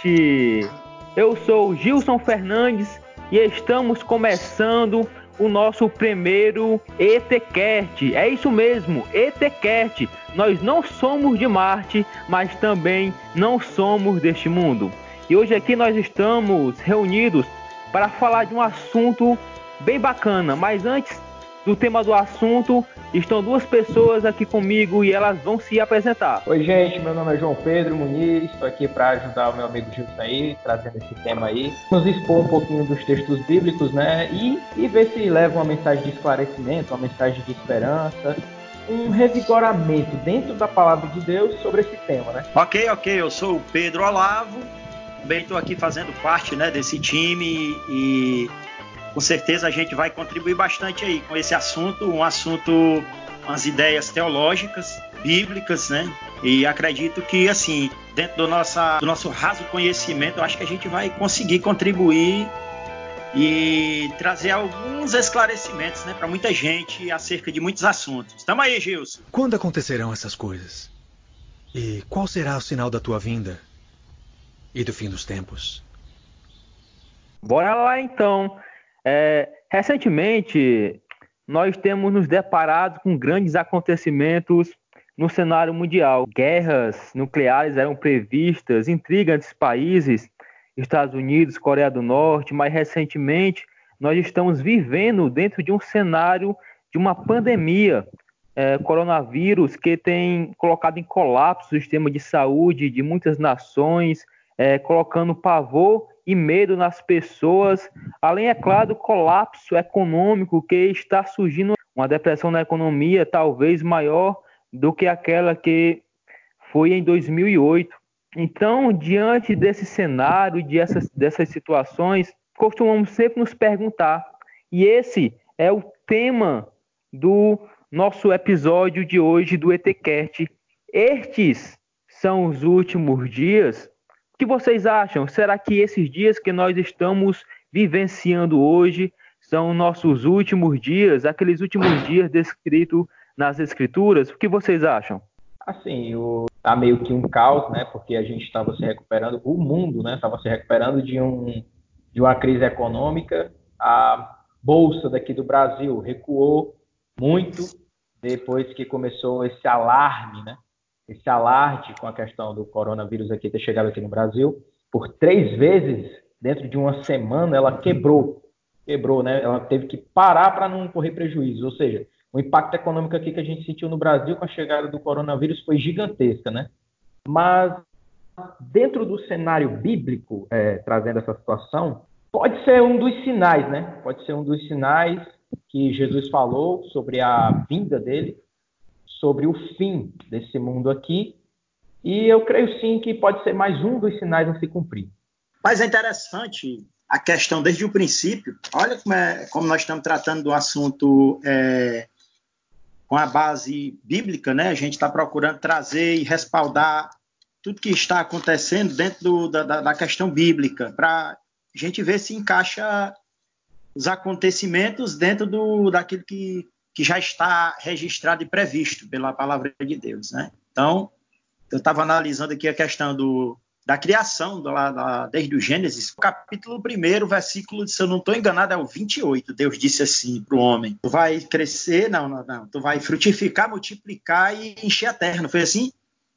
crente! Eu sou Gilson Fernandes e estamos começando o nosso primeiro ETCast. É isso mesmo, ETCast. Nós não somos de Marte, mas também não somos deste mundo. E hoje aqui nós estamos reunidos para falar de um assunto bem bacana. Mas antes do tema do assunto, estão duas pessoas aqui comigo e elas vão se apresentar. Oi, gente, meu nome é João Pedro Muniz, estou aqui para ajudar o meu amigo Gilson aí, trazendo esse tema aí. Vamos expor um pouquinho dos textos bíblicos, né, e, e ver se leva uma mensagem de esclarecimento, uma mensagem de esperança, um revigoramento dentro da palavra de Deus sobre esse tema, né? Ok, ok, eu sou o Pedro Olavo, também estou aqui fazendo parte, né, desse time e com certeza a gente vai contribuir bastante aí com esse assunto, um assunto, umas ideias teológicas, bíblicas, né? E acredito que, assim, dentro do, nossa, do nosso raso conhecimento, eu acho que a gente vai conseguir contribuir e trazer alguns esclarecimentos né, para muita gente acerca de muitos assuntos. Estamos aí, Gilson. Quando acontecerão essas coisas? E qual será o sinal da tua vinda e do fim dos tempos? Bora lá então. É, recentemente, nós temos nos deparado com grandes acontecimentos no cenário mundial. Guerras nucleares eram previstas, intriga entre países, Estados Unidos, Coreia do Norte, mas recentemente nós estamos vivendo dentro de um cenário de uma pandemia, é, coronavírus, que tem colocado em colapso o sistema de saúde de muitas nações, é, colocando pavor e medo nas pessoas, além, é claro, do colapso econômico que está surgindo, uma depressão na economia talvez maior do que aquela que foi em 2008. Então, diante desse cenário, de essas, dessas situações, costumamos sempre nos perguntar, e esse é o tema do nosso episódio de hoje do ETCast. Estes são os últimos dias? Que vocês acham? Será que esses dias que nós estamos vivenciando hoje são nossos últimos dias, aqueles últimos dias descritos nas escrituras? O que vocês acham? Assim, o, tá meio que um caos, né? Porque a gente estava se recuperando, o mundo, né? Estava se recuperando de, um, de uma crise econômica. A bolsa daqui do Brasil recuou muito depois que começou esse alarme, né? Esse alarde com a questão do coronavírus aqui ter chegado aqui no Brasil, por três vezes, dentro de uma semana, ela quebrou. Quebrou, né? Ela teve que parar para não correr prejuízo. Ou seja, o impacto econômico aqui que a gente sentiu no Brasil com a chegada do coronavírus foi gigantesca, né? Mas dentro do cenário bíblico, é, trazendo essa situação, pode ser um dos sinais, né? Pode ser um dos sinais que Jesus falou sobre a vinda dele, sobre o fim desse mundo aqui. E eu creio sim que pode ser mais um dos sinais a se cumprir. Mas é interessante a questão desde o princípio. Olha como, é, como nós estamos tratando do assunto é, com a base bíblica, né? A gente está procurando trazer e respaldar tudo que está acontecendo dentro do, da, da questão bíblica, para a gente ver se encaixa os acontecimentos dentro do, daquilo que, que já está registrado e previsto pela palavra de Deus, né? Então, eu estava analisando aqui a questão do, da criação, do, da, desde o Gênesis, capítulo 1, versículo, se eu não estou enganado, é o 28. Deus disse assim para o homem: Tu vai crescer, não, não, não, tu vai frutificar, multiplicar e encher a terra. Não foi assim?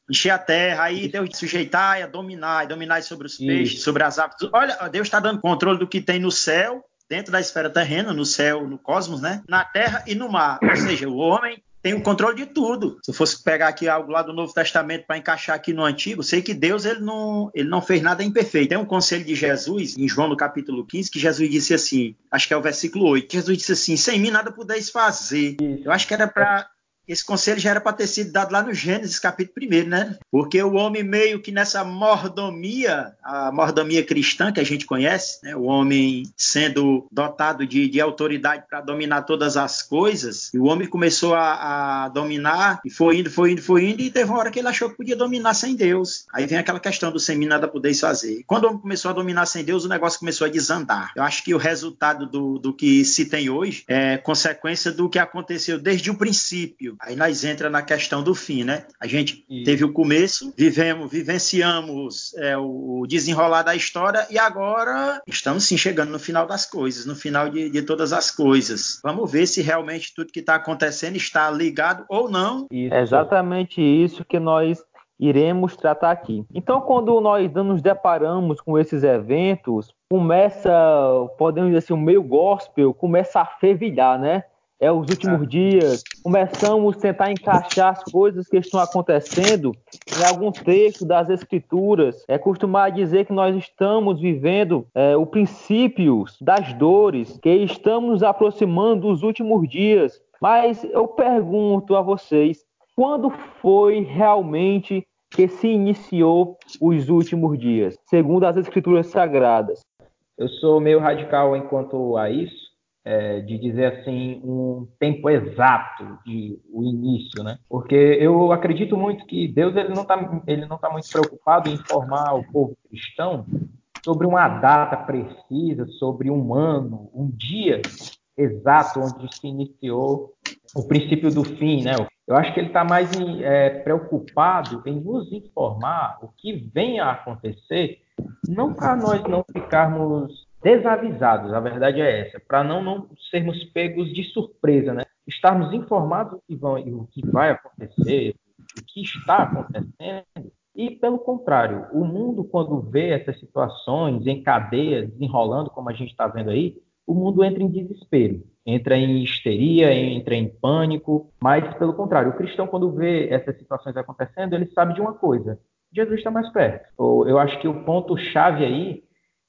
Encher a terra, aí Deus sujeitar dominar, dominar sobre os peixes, Isso. sobre as aves. Olha, Deus está dando controle do que tem no céu dentro da esfera terrena, no céu, no cosmos, né? Na terra e no mar. Ou seja, o homem tem o controle de tudo. Se eu fosse pegar aqui algo lá do Novo Testamento para encaixar aqui no Antigo, sei que Deus ele não, ele não fez nada imperfeito. Tem um conselho de Jesus, em João no capítulo 15, que Jesus disse assim, acho que é o versículo 8, Jesus disse assim, sem mim nada podeis fazer. Eu acho que era para esse conselho já era para ter sido dado lá no Gênesis, capítulo 1, né? Porque o homem meio que nessa mordomia, a mordomia cristã que a gente conhece, né? o homem sendo dotado de, de autoridade para dominar todas as coisas, e o homem começou a, a, dominar, e foi indo, foi indo, foi indo, e teve uma hora que ele achou que podia dominar sem Deus. Aí vem aquela questão do sem mim nada podeis fazer. Quando o homem começou a dominar sem Deus, o negócio começou a desandar. Eu acho que o resultado do, do que se tem hoje é consequência do que aconteceu desde o princípio Aí nós entra na questão do fim, né? A gente Isso. teve o começo, vivemos, vivenciamos é, o desenrolar da história e agora estamos sim chegando no final das coisas, no final de, de todas as coisas. Vamos ver se realmente tudo que está acontecendo está ligado ou não. Isso. É exatamente isso que nós iremos tratar aqui. Então, quando nós nos deparamos com esses eventos, começa, podemos dizer assim, o meio gospel começa a fervilhar, né? É os últimos dias, começamos a tentar encaixar as coisas que estão acontecendo em algum texto das Escrituras. É costumar dizer que nós estamos vivendo é, o princípio das dores, que estamos nos aproximando dos últimos dias. Mas eu pergunto a vocês, quando foi realmente que se iniciou os últimos dias, segundo as escrituras sagradas? Eu sou meio radical enquanto a isso, é, de dizer assim um tempo exato de o início, né? Porque eu acredito muito que Deus ele não está ele não tá muito preocupado em informar o povo cristão sobre uma data precisa, sobre um ano, um dia exato onde se iniciou o princípio do fim, né? Eu acho que ele está mais é, preocupado em nos informar o que vem a acontecer, não para nós não ficarmos desavisados, a verdade é essa, para não, não sermos pegos de surpresa, né? Estarmos informados do que, vai acontecer, o que está acontecendo, e pelo contrário, o mundo, quando vê essas situações em cadeia, desenrolando, como a gente está vendo aí, o mundo entra em desespero, entra em histeria, entra em pânico, mas pelo contrário, o cristão quando vê essas situações acontecendo, ele sabe de uma coisa: Jesus está mais perto. Eu acho que o ponto chave aí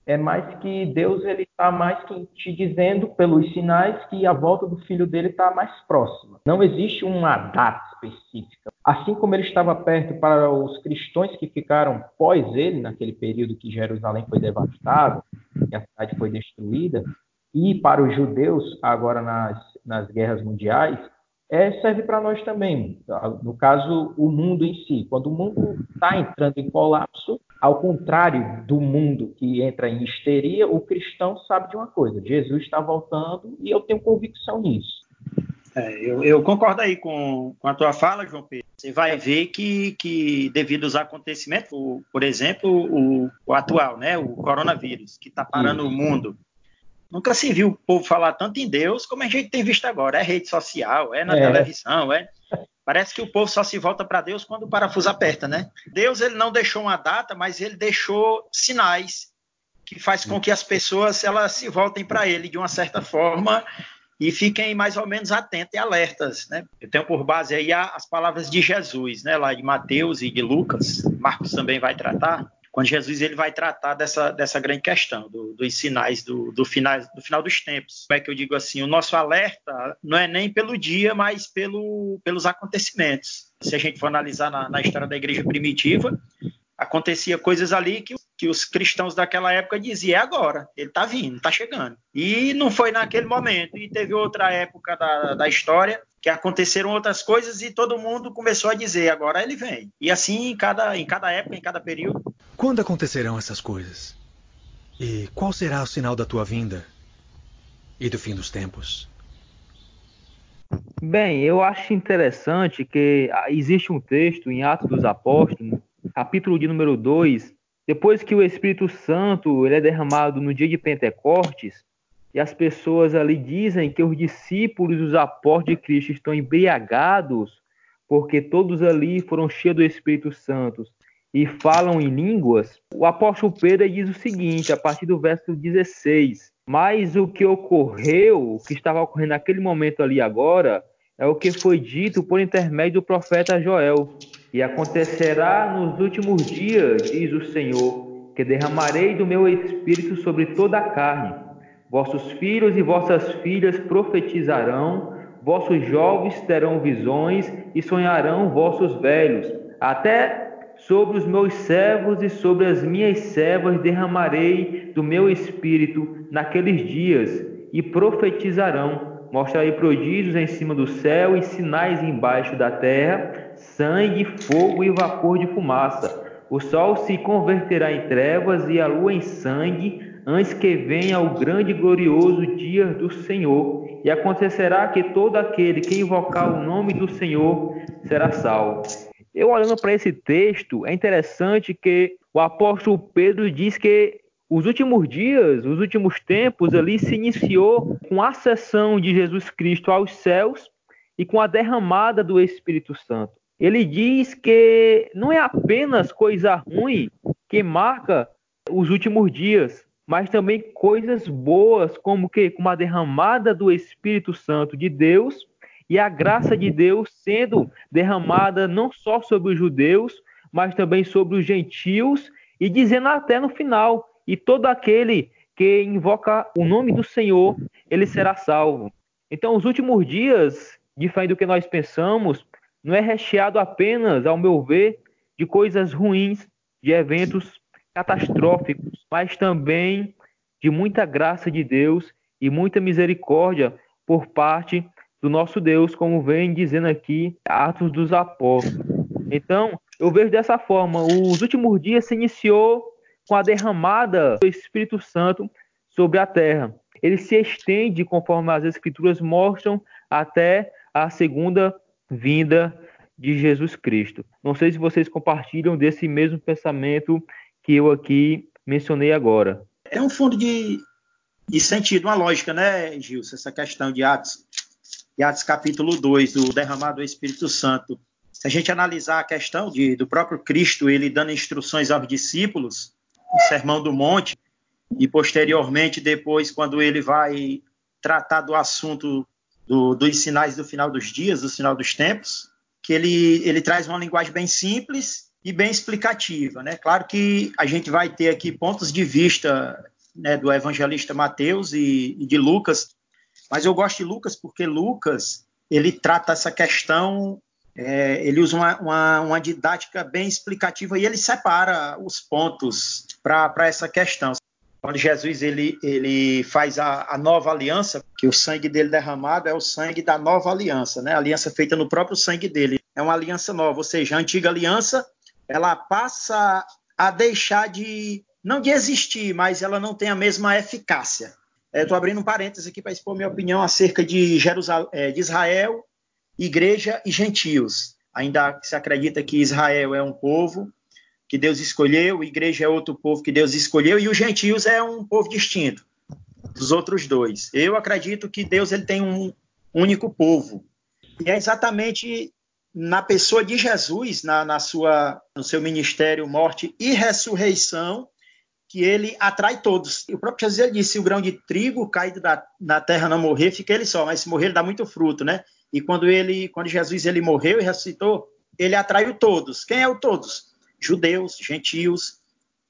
é mais que Deus ele está mais que te dizendo pelos sinais que a volta do filho dele está mais próxima. Não existe uma data específica. Assim como ele estava perto para os cristãos que ficaram pós ele, naquele período que Jerusalém foi devastada, que a cidade foi destruída, e para os judeus, agora nas, nas guerras mundiais, é, serve para nós também. No caso, o mundo em si. Quando o mundo está entrando em colapso, ao contrário do mundo que entra em histeria, o cristão sabe de uma coisa: Jesus está voltando e eu tenho convicção nisso. É, eu, eu, concordo aí com, com, a tua fala, João Pedro. Você vai ver que, que devido aos acontecimentos, o, por exemplo, o, o, atual, né, o coronavírus, que está parando o mundo, Nunca se viu o povo falar tanto em Deus como a gente tem visto agora. É rede social, é na é. televisão, é. Parece que o povo só se volta para Deus quando o parafuso aperta, né? Deus ele não deixou uma data, mas ele deixou sinais que faz com que as pessoas elas se voltem para ele de uma certa forma e fiquem mais ou menos atentas e alertas, né? Eu tenho por base aí as palavras de Jesus, né, lá de Mateus e de Lucas, Marcos também vai tratar, quando Jesus ele vai tratar dessa, dessa grande questão, do, dos sinais do, do, final, do final dos tempos. Como é que eu digo assim? O nosso alerta não é nem pelo dia, mas pelo, pelos acontecimentos. Se a gente for analisar na, na história da igreja primitiva, acontecia coisas ali que, que os cristãos daquela época diziam, é agora, ele está vindo, está chegando. E não foi naquele momento. E teve outra época da, da história que aconteceram outras coisas e todo mundo começou a dizer, agora ele vem. E assim em cada, em cada época, em cada período. Quando acontecerão essas coisas? E qual será o sinal da tua vinda e do fim dos tempos? Bem, eu acho interessante que ah, existe um texto em Atos dos Apóstolos capítulo de número 2, depois que o Espírito Santo ele é derramado no dia de Pentecostes, e as pessoas ali dizem que os discípulos, os apóstolos de Cristo estão embriagados, porque todos ali foram cheios do Espírito Santo e falam em línguas, o apóstolo Pedro diz o seguinte, a partir do verso 16: Mas o que ocorreu, o que estava ocorrendo naquele momento ali agora, é o que foi dito por intermédio do profeta Joel. E acontecerá nos últimos dias, diz o Senhor, que derramarei do meu espírito sobre toda a carne. Vossos filhos e vossas filhas profetizarão, vossos jovens terão visões e sonharão vossos velhos. Até sobre os meus servos e sobre as minhas servas derramarei do meu espírito naqueles dias e profetizarão Mostrarei prodígios em cima do céu e sinais embaixo da terra, sangue, fogo e vapor de fumaça. O sol se converterá em trevas e a lua em sangue, antes que venha o grande e glorioso dia do Senhor, e acontecerá que todo aquele que invocar o nome do Senhor será salvo. Eu olhando para esse texto, é interessante que o apóstolo Pedro diz que os últimos dias, os últimos tempos ali se iniciou com a ascensão de Jesus Cristo aos céus e com a derramada do Espírito Santo. Ele diz que não é apenas coisa ruim que marca os últimos dias, mas também coisas boas, como que como a derramada do Espírito Santo de Deus e a graça de Deus sendo derramada não só sobre os judeus, mas também sobre os gentios e dizendo até no final, e todo aquele que invoca o nome do Senhor, ele será salvo. Então, os últimos dias, diferente do que nós pensamos, não é recheado apenas, ao meu ver, de coisas ruins, de eventos catastróficos, mas também de muita graça de Deus e muita misericórdia por parte do nosso Deus, como vem dizendo aqui Atos dos Apóstolos. Então, eu vejo dessa forma, os últimos dias se iniciou com a derramada do Espírito Santo sobre a terra. Ele se estende, conforme as Escrituras mostram, até a segunda vinda de Jesus Cristo. Não sei se vocês compartilham desse mesmo pensamento que eu aqui mencionei agora. É um fundo de, de sentido, uma lógica, né, Gilson? Essa questão de Atos, de Atos capítulo 2, do derramado do Espírito Santo. Se a gente analisar a questão de, do próprio Cristo, ele dando instruções aos discípulos, o Sermão do Monte, e posteriormente, depois, quando ele vai tratar do assunto do, dos sinais do final dos dias, do final dos tempos, que ele, ele traz uma linguagem bem simples e bem explicativa. Né? Claro que a gente vai ter aqui pontos de vista né, do evangelista Mateus e, e de Lucas, mas eu gosto de Lucas porque Lucas ele trata essa questão é, ele usa uma, uma, uma, didática bem explicativa e ele separa os pontos para essa questão. Quando Jesus ele, ele faz a, a, nova aliança, que o sangue dele derramado é o sangue da nova aliança, né? A aliança feita no próprio sangue dele. É uma aliança nova, ou seja, a antiga aliança ela passa a deixar de não de existir, mas ela não tem a mesma eficácia. Estou é, abrindo um parênteses aqui para expor minha opinião acerca de, Jerusal é, de Israel igreja e gentios. Ainda se acredita que Israel é um povo que Deus escolheu, igreja é outro povo que Deus escolheu e os gentios é um povo distinto dos outros dois. Eu acredito que Deus ele tem um único povo. E é exatamente na pessoa de Jesus, na, na sua, no seu ministério, morte e ressurreição, que ele atrai todos. E o próprio Jesus disse: se o grão de trigo caído da, na terra não morrer, fica ele só, mas se morrer, ele dá muito fruto, né? E quando ele, quando Jesus ele morreu e ressuscitou, ele atraiu todos. Quem é o todos? Judeus, gentios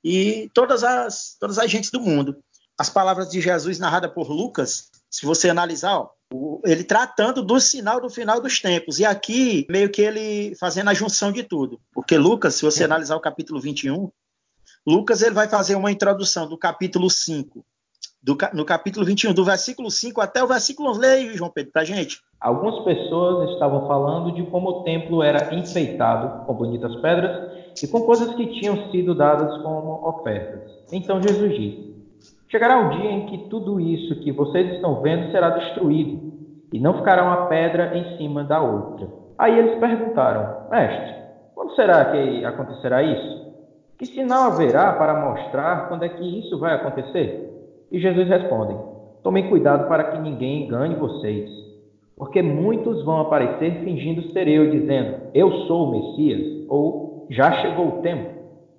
e todas as todas as gentes do mundo. As palavras de Jesus narradas por Lucas, se você analisar, ó, ele tratando do sinal do final dos tempos. E aqui, meio que ele fazendo a junção de tudo. Porque Lucas, se você analisar o capítulo 21, Lucas ele vai fazer uma introdução do capítulo 5 do, no capítulo 21, do versículo 5 até o versículo 11. Leia, João Pedro, para a gente. Algumas pessoas estavam falando de como o templo era enfeitado com bonitas pedras e com coisas que tinham sido dadas como ofertas. Então Jesus disse: Chegará um dia em que tudo isso que vocês estão vendo será destruído, e não ficará uma pedra em cima da outra. Aí eles perguntaram: Mestre, quando será que acontecerá isso? Que sinal haverá para mostrar quando é que isso vai acontecer? E Jesus responde: Tomem cuidado para que ninguém engane vocês, porque muitos vão aparecer fingindo ser eu, dizendo: Eu sou o Messias, ou já chegou o tempo.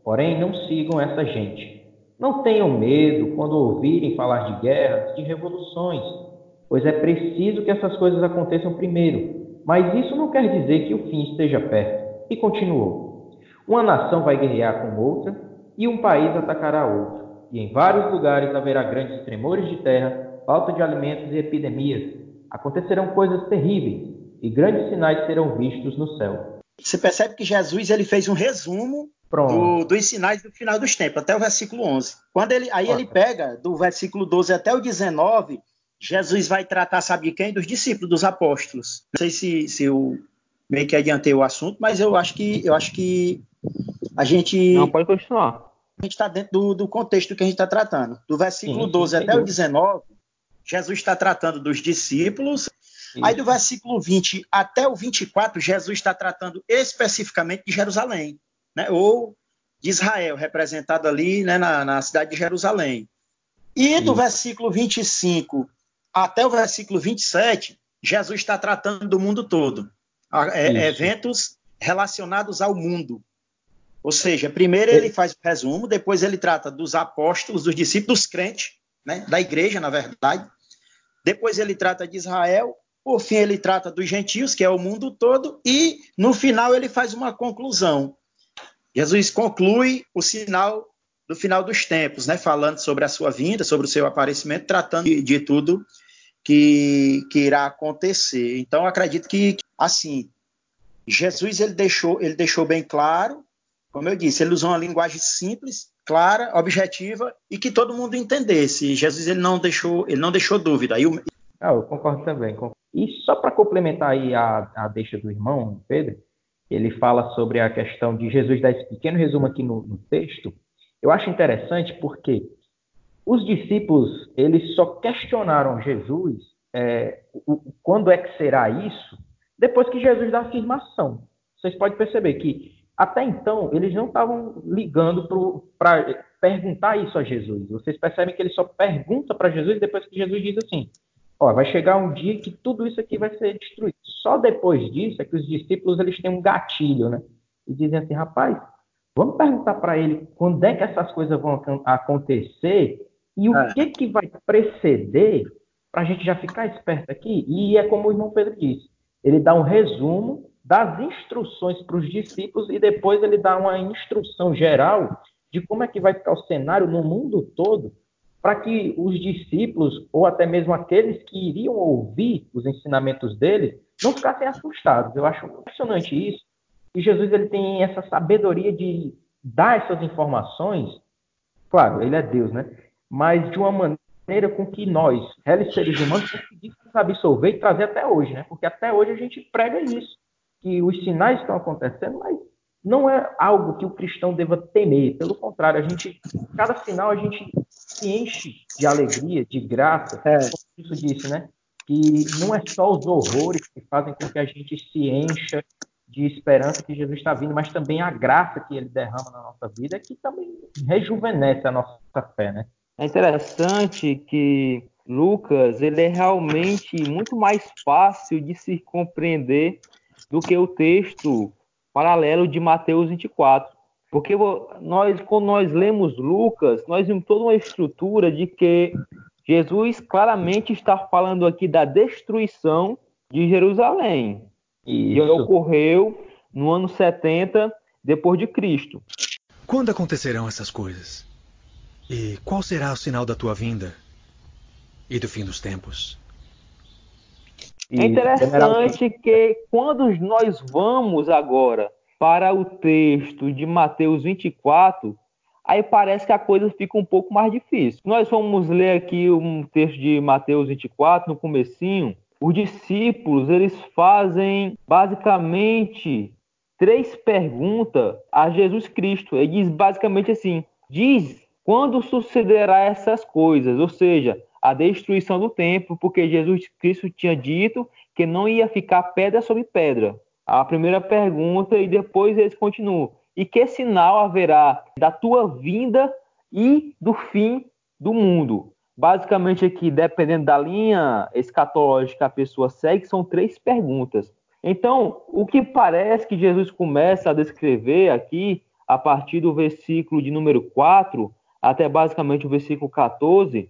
Porém, não sigam essa gente. Não tenham medo quando ouvirem falar de guerras, de revoluções, pois é preciso que essas coisas aconteçam primeiro. Mas isso não quer dizer que o fim esteja perto. E continuou: Uma nação vai guerrear com outra, e um país atacará outro e em vários lugares haverá grandes tremores de terra, falta de alimentos e epidemias. Acontecerão coisas terríveis e grandes sinais serão vistos no céu. Você percebe que Jesus ele fez um resumo do, dos sinais do final dos tempos, até o versículo 11. Quando ele, aí ele pega do versículo 12 até o 19, Jesus vai tratar, sabe de quem? Dos discípulos, dos apóstolos. Não sei se, se eu meio que adiantei o assunto, mas eu acho que eu acho que a gente. Não, pode continuar a gente está dentro do, do, contexto que a gente está tratando. Do versículo sim, 12 até o 19, Jesus está tratando dos discípulos. Isso. Aí do versículo 20 até o 24, Jesus está tratando especificamente de Jerusalém, né? ou de Israel, representado ali né, na, na cidade de Jerusalém. E do Isso. versículo 25 até o versículo 27, Jesus está tratando do mundo todo. É, eventos relacionados ao mundo. Ou seja, primeiro ele faz o resumo, depois ele trata dos apóstolos, dos discípulos, dos crentes, né, da igreja, na verdade. Depois ele trata de Israel, por fim ele trata dos gentios, que é o mundo todo, e no final ele faz uma conclusão. Jesus conclui o sinal do final dos tempos, né, falando sobre a sua vinda, sobre o seu aparecimento, tratando de, de tudo que, que irá acontecer. Então, acredito que, assim, Jesus ele deixou, ele deixou bem claro, como eu disse, ele usou uma linguagem simples, clara, objetiva e que todo mundo entendesse. Jesus ele não deixou, ele não deixou dúvida. Aí, ah, eu concordo também. E só para complementar aí a, a deixa do irmão Pedro, ele fala sobre a questão de Jesus dar esse pequeno resumo aqui no, no texto. Eu acho interessante porque os discípulos, eles só questionaram Jesus é, o, quando é que será isso, depois que Jesus dá a afirmação. Vocês podem perceber que até então eles não estavam ligando para perguntar isso a Jesus. Vocês percebem que ele só pergunta para Jesus depois que Jesus diz assim: Ó, vai chegar um dia que tudo isso aqui vai ser destruído. Só depois disso é que os discípulos eles têm um gatilho, né? E dizem assim, rapaz, vamos perguntar para ele quando é que essas coisas vão acontecer e o é. que, que vai preceder para a gente já ficar esperto aqui? E é como o irmão Pedro disse, ele dá um resumo das instruções para os discípulos e depois ele dá uma instrução geral de como é que vai ficar o cenário no mundo todo para que os discípulos ou até mesmo aqueles que iriam ouvir os ensinamentos dele não ficassem assustados. Eu acho impressionante isso. E Jesus ele tem essa sabedoria de dar essas informações. Claro, ele é Deus, né? mas de uma maneira com que nós, réis seres humanos, conseguimos absorver e trazer até hoje, né? Porque até hoje a gente prega isso, que os sinais estão acontecendo, mas não é algo que o cristão deva temer. Pelo contrário, a gente, cada sinal a gente se enche de alegria, de graça, é. como isso disse, né? Que não é só os horrores que fazem com que a gente se encha de esperança que Jesus está vindo, mas também a graça que ele derrama na nossa vida, que também rejuvenesce a nossa fé, né? É interessante que Lucas ele é realmente muito mais fácil de se compreender do que o texto paralelo de Mateus 24. Porque nós, quando nós lemos Lucas, nós vemos toda uma estrutura de que Jesus claramente está falando aqui da destruição de Jerusalém, Isso. que ocorreu no ano 70 depois de Cristo. Quando acontecerão essas coisas? E qual será o sinal da tua vinda e do fim dos tempos? É interessante que quando nós vamos agora para o texto de Mateus 24, aí parece que a coisa fica um pouco mais difícil. Nós vamos ler aqui um texto de Mateus 24, no comecinho, os discípulos, eles fazem basicamente três perguntas a Jesus Cristo. Ele diz basicamente assim: diz quando sucederá essas coisas? Ou seja, a destruição do templo, porque Jesus Cristo tinha dito que não ia ficar pedra sobre pedra. A primeira pergunta e depois eles continuam. E que sinal haverá da tua vinda e do fim do mundo? Basicamente aqui, dependendo da linha escatológica que a pessoa segue, são três perguntas. Então, o que parece que Jesus começa a descrever aqui, a partir do versículo de número 4, até basicamente o versículo 14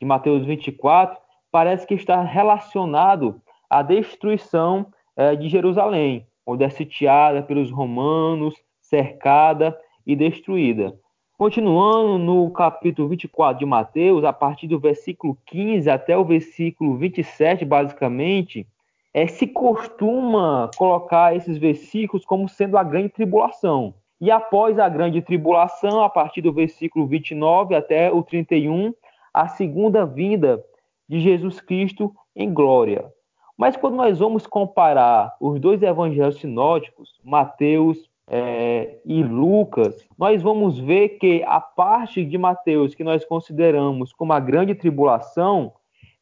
de Mateus 24, parece que está relacionado à destruição é, de Jerusalém, onde é sitiada pelos romanos, cercada e destruída. Continuando no capítulo 24 de Mateus, a partir do versículo 15 até o versículo 27, basicamente, é, se costuma colocar esses versículos como sendo a grande tribulação. E após a grande tribulação, a partir do versículo 29 até o 31, a segunda vinda de Jesus Cristo em glória. Mas quando nós vamos comparar os dois evangelhos sinóticos, Mateus é, e Lucas, nós vamos ver que a parte de Mateus que nós consideramos como a grande tribulação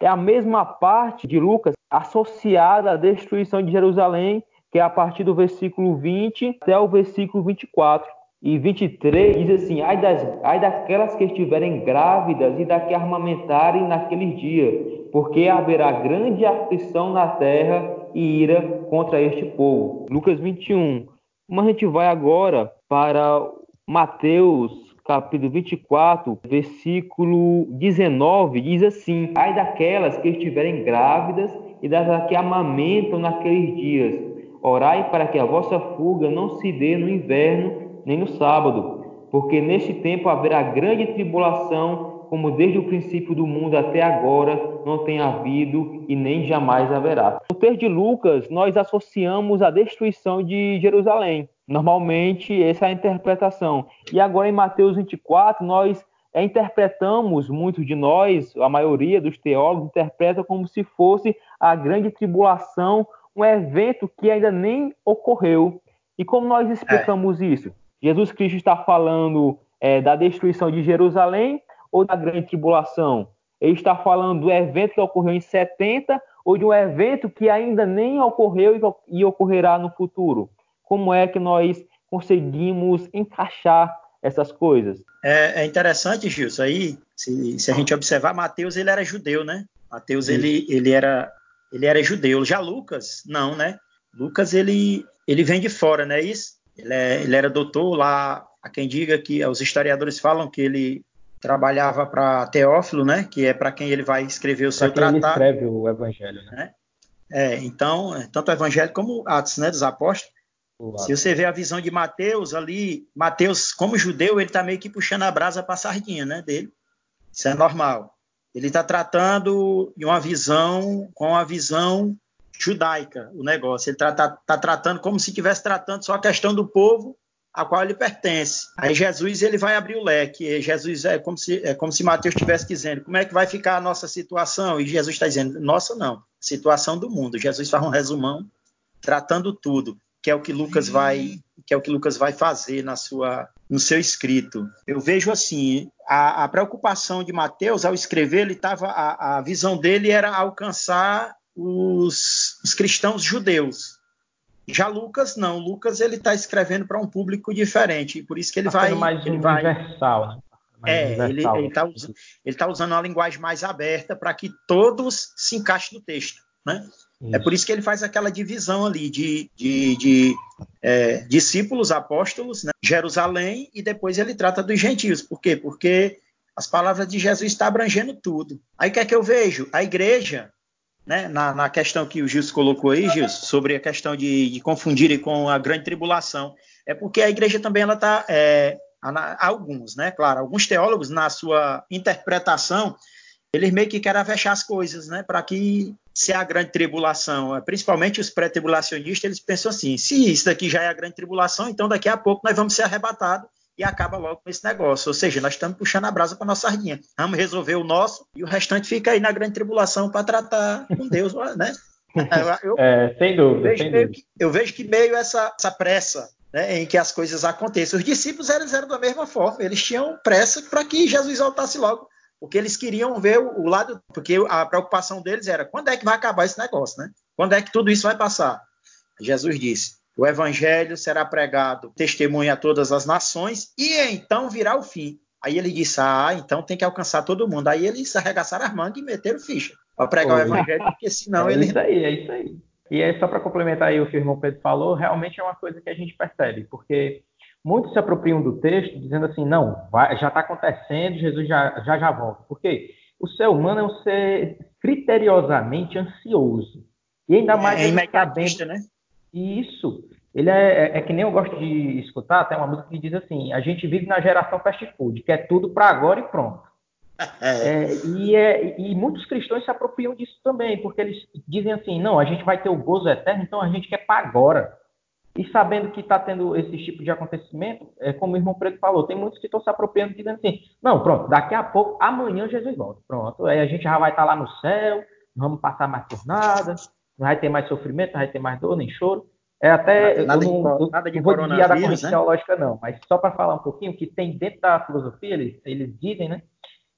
é a mesma parte de Lucas associada à destruição de Jerusalém, que é a partir do versículo 20 até o versículo 24. E 23 diz assim: ai, das, ai daquelas que estiverem grávidas e da que armamentarem naqueles dias, porque haverá grande aflição na terra e ira contra este povo. Lucas 21. Como a gente vai agora para Mateus capítulo 24, versículo 19, diz assim: Ai daquelas que estiverem grávidas e das que amamentam naqueles dias. Orai para que a vossa fuga não se dê no inverno nem no sábado, porque neste tempo haverá grande tribulação, como desde o princípio do mundo até agora não tem havido e nem jamais haverá. No texto de Lucas, nós associamos a destruição de Jerusalém. Normalmente, essa é a interpretação. E agora em Mateus 24, nós é, interpretamos, muitos de nós, a maioria dos teólogos, interpreta como se fosse a grande tribulação, um evento que ainda nem ocorreu. E como nós explicamos é. isso? Jesus Cristo está falando é, da destruição de Jerusalém ou da grande tribulação? Ele está falando do evento que ocorreu em 70 ou de um evento que ainda nem ocorreu e ocorrerá no futuro? Como é que nós conseguimos encaixar essas coisas? É, é interessante, Gilson, aí, se, se, a gente observar, Mateus ele era judeu, né? Mateus ele, ele, era, ele era judeu. Já Lucas, não, né? Lucas ele, ele vem de fora, não é isso? Ele, é, ele era doutor lá, a quem diga que os historiadores falam que ele trabalhava para Teófilo, né? Que é para quem ele vai escrever o seu tratado. Ele escreve o Evangelho, né? É, então, tanto o Evangelho como Atos, né, dos Apóstolos. Se você vê a visão de Mateus ali, Mateus, como judeu, ele está meio que puxando a brasa para a sardinha, né, dele. Isso é normal. Ele está tratando de uma visão com a visão judaica o negócio. Ele está tá, tá tratando como se estivesse tratando só a questão do povo a qual ele pertence. Aí Jesus ele vai abrir o leque. E Jesus é como se é como se Mateus estivesse dizendo como é que vai ficar a nossa situação e Jesus está dizendo nossa não, situação do mundo. Jesus faz um resumão tratando tudo, que é o que Lucas vai que é o que Lucas vai fazer na sua no seu escrito. Eu vejo assim a, a preocupação de Mateus ao escrever ele estava a, a visão dele era alcançar os, os cristãos judeus. Já Lucas não, Lucas ele está escrevendo para um público diferente, por isso que ele tá vai mais ele universal, vai, né? Mais é, universal. ele está usando, tá usando uma linguagem mais aberta para que todos se encaixem no texto, né? Isso. É por isso que ele faz aquela divisão ali de, de, de é, discípulos, apóstolos, né? Jerusalém, e depois ele trata dos gentios. Por quê? Porque as palavras de Jesus estão abrangendo tudo. Aí o que é que eu vejo? A igreja né, na, na, questão que o Gilson colocou aí, Gilson, sobre a questão de, de confundirem com a grande tribulação, é porque a igreja também ela está, é, alguns, né, claro, alguns teólogos na sua interpretação, eles meio que querem fechar as coisas, né, para que se a grande tribulação, é, principalmente os pré-tribulacionistas, eles pensam assim, se isso daqui já é a grande tribulação, então daqui a pouco nós vamos ser arrebatados e acaba logo com esse negócio. Ou seja, nós estamos puxando a brasa para nossa sardinha. Vamos resolver o nosso e o restante fica aí na grande tribulação para tratar com Deus, né? Eu, é, sem dúvida. Eu vejo, sem dúvida. Que, eu vejo que meio essa, essa pressa né, em que as coisas aconteçam. Os discípulos eram, eram da mesma forma, eles tinham pressa para que Jesus voltasse logo, porque eles queriam ver o, o, lado, porque a preocupação deles era quando é que vai acabar esse negócio, né? Quando é que tudo isso vai passar? Jesus disse: o evangelho será pregado, testemunha a todas as nações, e então virá o fim. Aí ele disse: Ah, então tem que alcançar todo mundo. Aí eles arregaçaram as mangas e meteram ficha para pregar Oi. o evangelho, porque senão é ele. É isso aí, é isso aí. E é só para complementar aí o que o irmão Pedro falou, realmente é uma coisa que a gente percebe, porque muitos se apropriam do texto dizendo assim: não, vai, já está acontecendo, Jesus já, já já volta. Por quê? O ser humano é um ser criteriosamente ansioso. E ainda mais é, é sabendo, né? Isso. Ele é, é, é, que nem eu gosto de escutar, tem uma música que diz assim: a gente vive na geração fast food, que é tudo para agora e pronto. É, e, é, e, muitos cristãos se apropriam disso também, porque eles dizem assim: não, a gente vai ter o gozo eterno, então a gente quer para agora. E sabendo que está tendo esse tipo de acontecimento, é como o irmão Preto falou, tem muitos que estão se apropriando dizendo assim: não, pronto, daqui a pouco, amanhã Jesus volta. Pronto, aí a gente já vai estar tá lá no céu, não vamos passar mais por nada, não vai ter mais sofrimento, não vai ter mais dor nem choro. É até nada, eu não, de, nada de vou desviar da corrente né? teológica não, mas só para falar um pouquinho que tem dentro da filosofia eles, eles dizem, né,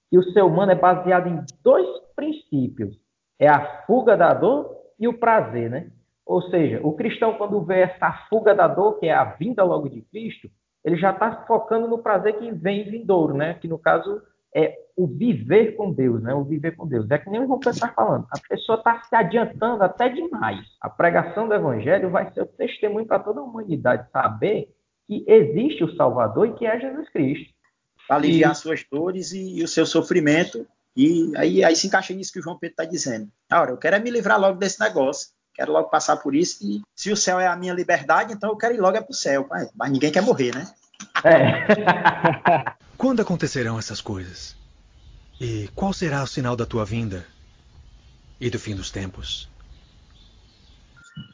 que o ser humano é baseado em dois princípios: é a fuga da dor e o prazer, né? Ou seja, o cristão quando vê essa fuga da dor, que é a vinda logo de Cristo, ele já está focando no prazer que vem vindouro, né? Que no caso é o viver com Deus, né? O viver com Deus. É que nem o João Pedro está falando. A pessoa está se adiantando até demais. A pregação do Evangelho vai ser o testemunho para toda a humanidade saber que existe o Salvador e que é Jesus Cristo. Para aliviar e... suas dores e, e, o seu sofrimento. E aí, aí se encaixa nisso que o João Pedro está dizendo. Agora, eu quero é me livrar logo desse negócio. Quero logo passar por isso. E se o céu é a minha liberdade, então eu quero ir logo é para o céu. Mas ninguém quer morrer, né? É. Quando acontecerão essas coisas? E qual será o sinal da tua vinda e do fim dos tempos?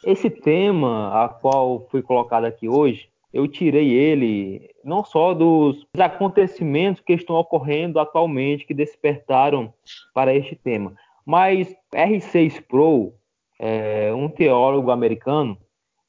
Esse tema a qual foi colocado aqui hoje, eu tirei ele não só dos acontecimentos que estão ocorrendo atualmente que despertaram para este tema, mas R6 Pro, é, um teólogo americano,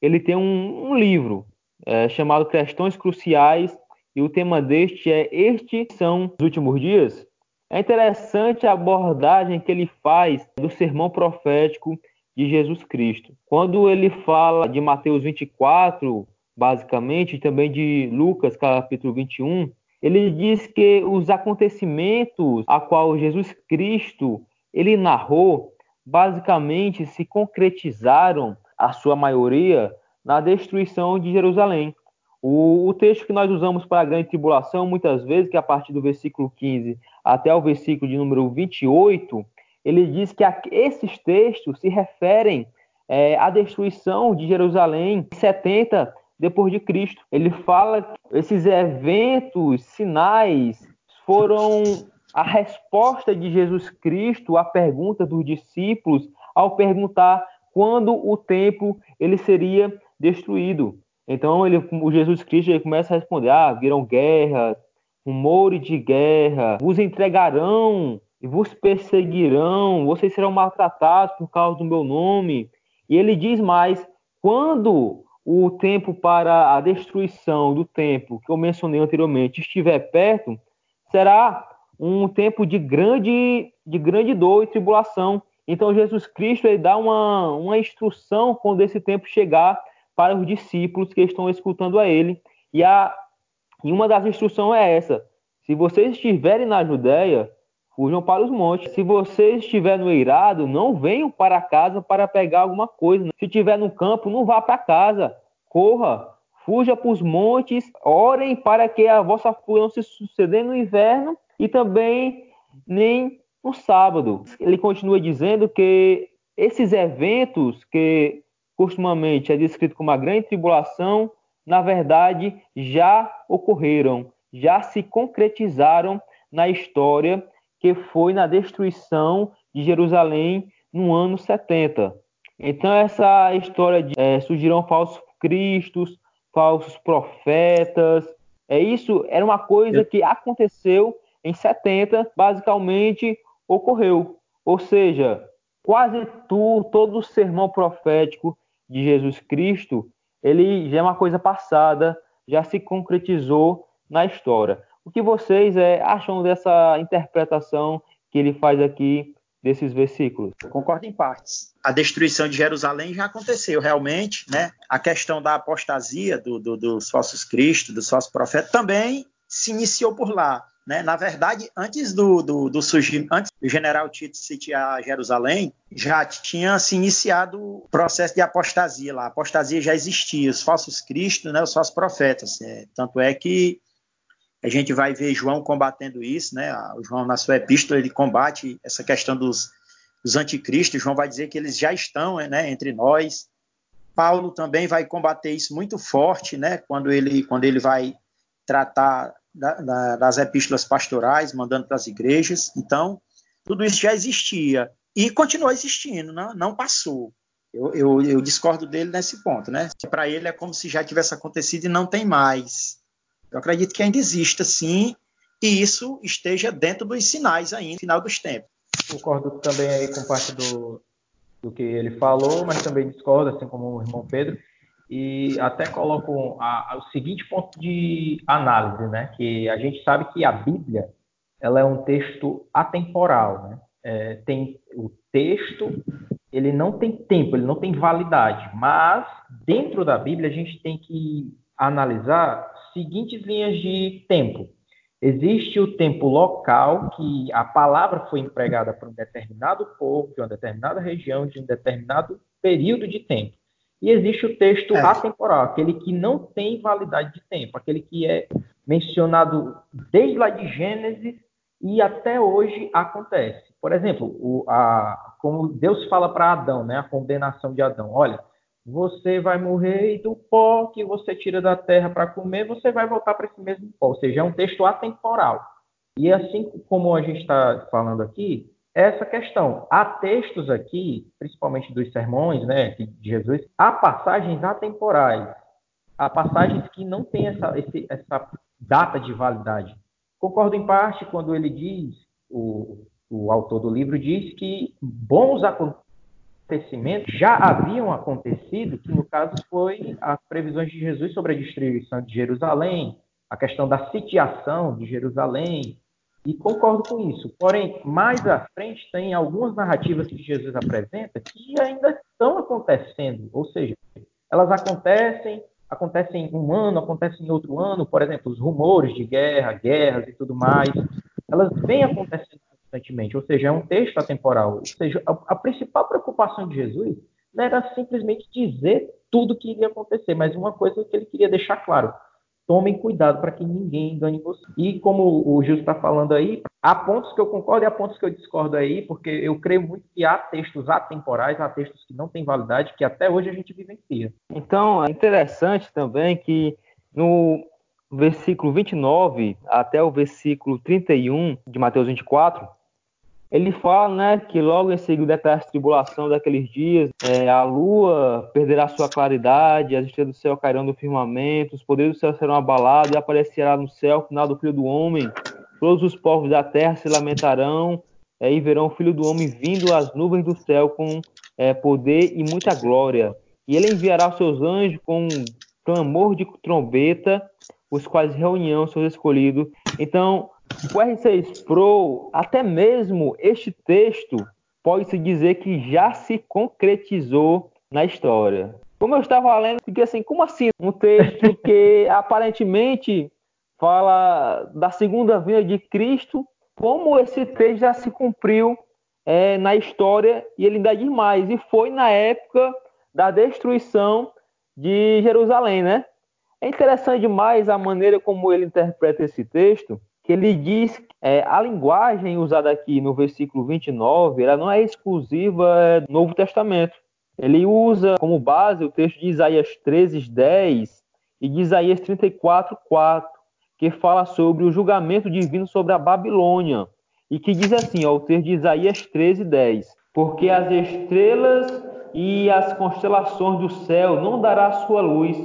ele tem um, um livro é, chamado Questões Cruciais e o tema deste é Estes são os últimos dias. É interessante a abordagem que ele faz do sermão profético de Jesus Cristo. Quando ele fala de Mateus 24, basicamente, e também de Lucas, capítulo 21, ele diz que os acontecimentos a qual Jesus Cristo ele narrou, basicamente se concretizaram, a sua maioria, na destruição de Jerusalém. O, o, texto que nós usamos para a grande tribulação, muitas vezes, que é a partir do versículo 15 até o versículo de número 28, ele diz que esses textos se referem é, à destruição de Jerusalém em 70 depois de Cristo. Ele fala que esses eventos, sinais, foram a resposta de Jesus Cristo à pergunta dos discípulos ao perguntar quando o templo ele seria destruído. Então ele, o Jesus Cristo ele começa a responder: ah, viram guerras, rumores de guerra, vos entregarão e vos perseguirão, vocês serão maltratados por causa do meu nome. E ele diz mais: quando o tempo para a destruição do templo que eu mencionei anteriormente estiver perto, será um tempo de grande, de grande dor e tribulação. Então Jesus Cristo ele dá uma, uma instrução quando esse tempo chegar para os discípulos que estão escutando a ele. E, a, e uma das instruções é essa: se vocês estiverem na Judéia, fujam para os montes. Se vocês estiverem no eirado, não venham para casa para pegar alguma coisa. Se estiver no campo, não vá para casa. Corra, fuja para os montes, orem para que a vossa fuga não se suceda no inverno e também nem no sábado. Ele continua dizendo que esses eventos que costumamente é descrito como a grande tribulação, na verdade já ocorreram, já se concretizaram na história que foi na destruição de Jerusalém no ano 70. Então essa história de é, surgirão falsos cristos, falsos profetas, é isso era uma coisa que aconteceu em 70, basicamente ocorreu. Ou seja, quase tu, todo sermão profético de Jesus Cristo, ele já é uma coisa passada, já se concretizou na história. O que vocês é, acham dessa interpretação que ele faz aqui desses versículos? Eu concordo em partes. A destruição de Jerusalém já aconteceu realmente, né? A questão da apostasia do, do, dos falsos cristos, dos falsos profetas, também se iniciou por lá. Né? Na verdade, antes do, do, do surgimento, antes do general Tito sitiar Jerusalém, já tinha se iniciado o processo de apostasia lá. A apostasia já existia, os falsos cristos, né? os falsos profetas. Né? Tanto é que a gente vai ver João combatendo isso, né? O João, na sua epístola, ele combate essa questão dos, dos anticristos. João vai dizer que eles já estão né, entre nós. Paulo também vai combater isso muito forte, né? Quando ele, quando ele vai tratar da, da, das epístolas pastorais, mandando para as igrejas. Então, tudo isso já existia e continua existindo, não, não passou. Eu, eu, eu, discordo dele nesse ponto, né? Para ele é como se já tivesse acontecido e não tem mais. Eu acredito que ainda exista, sim, e isso esteja dentro dos sinais ainda, no final dos tempos. Concordo também aí com parte do, do que ele falou, mas também discordo, assim como o irmão Pedro, e até coloco a, a, o seguinte ponto de análise, né? Que a gente sabe que a Bíblia ela é um texto atemporal, né? É, tem o texto, ele não tem tempo, ele não tem validade, mas dentro da Bíblia a gente tem que analisar seguintes linhas de tempo. Existe o tempo local, que a palavra foi empregada para um determinado povo, de uma determinada região, de um determinado período de tempo. E existe o texto é. atemporal, aquele que não tem validade de tempo, aquele que é mencionado desde lá de Gênesis e até hoje acontece. Por exemplo, o, a, como Deus fala para Adão, né, a condenação de Adão. Olha, você vai morrer e do pó que você tira da terra para comer, você vai voltar para esse mesmo pó. Ou seja, é um texto atemporal. E assim como a gente está falando aqui, essa questão. Há textos aqui, principalmente dos sermões né, de Jesus, há passagens atemporais. Há passagens que não têm essa, esse, essa data de validade. Concordo em parte quando ele diz, o, o autor do livro diz que bons acontecimentos já haviam acontecido, que no caso foi as previsões de Jesus sobre a destruição de Jerusalém, a questão da sitiação de Jerusalém, e concordo com isso. Porém, mais à frente tem algumas narrativas que Jesus apresenta que ainda estão acontecendo, ou seja, elas acontecem, acontecem em um ano, acontecem em outro ano, por exemplo, os rumores de guerra, guerras e tudo mais, elas vêm acontecendo constantemente, ou seja, é um texto atemporal. Ou seja, a, a principal preocupação de Jesus não era simplesmente dizer tudo que iria acontecer, mas uma coisa que ele queria deixar claro: tomem cuidado para que ninguém engane você. E como o Gil está falando aí, há pontos que eu concordo e há pontos que eu discordo aí, porque eu creio muito que há textos atemporais, há textos que não têm validade, que até hoje a gente vivencia. Então, é interessante também que no versículo 29 até o versículo 31 de Mateus 24, ele fala né, que logo em seguida daquela tribulação daqueles dias, é, a lua perderá sua claridade, as estrelas do céu cairão do firmamento, os poderes do céu serão abalados, e aparecerá no céu o final do Filho do Homem. Todos os povos da terra se lamentarão é, e verão o Filho do Homem vindo às nuvens do céu com é, poder e muita glória. E ele enviará seus anjos com um clamor de trombeta, os quais reunirão seus escolhidos. Então, o R6 Pro, até mesmo este texto, pode-se dizer que já se concretizou na história. Como eu estava lendo, fiquei assim, como assim? Um texto que aparentemente fala da segunda vinda de Cristo, como esse texto já se cumpriu é, na história e ele ainda diz mais, e foi na época da destruição de Jerusalém, né? É interessante demais a maneira como ele interpreta esse texto, que ele diz é, a linguagem usada aqui no versículo 29, ela não é exclusiva do Novo Testamento. Ele usa como base o texto de Isaías 13, 10 e de Isaías 34, 4, que fala sobre o julgamento divino sobre a Babilônia, e que diz assim, ó, o texto de Isaías 13, 10, porque as estrelas e as constelações do céu não dará sua luz,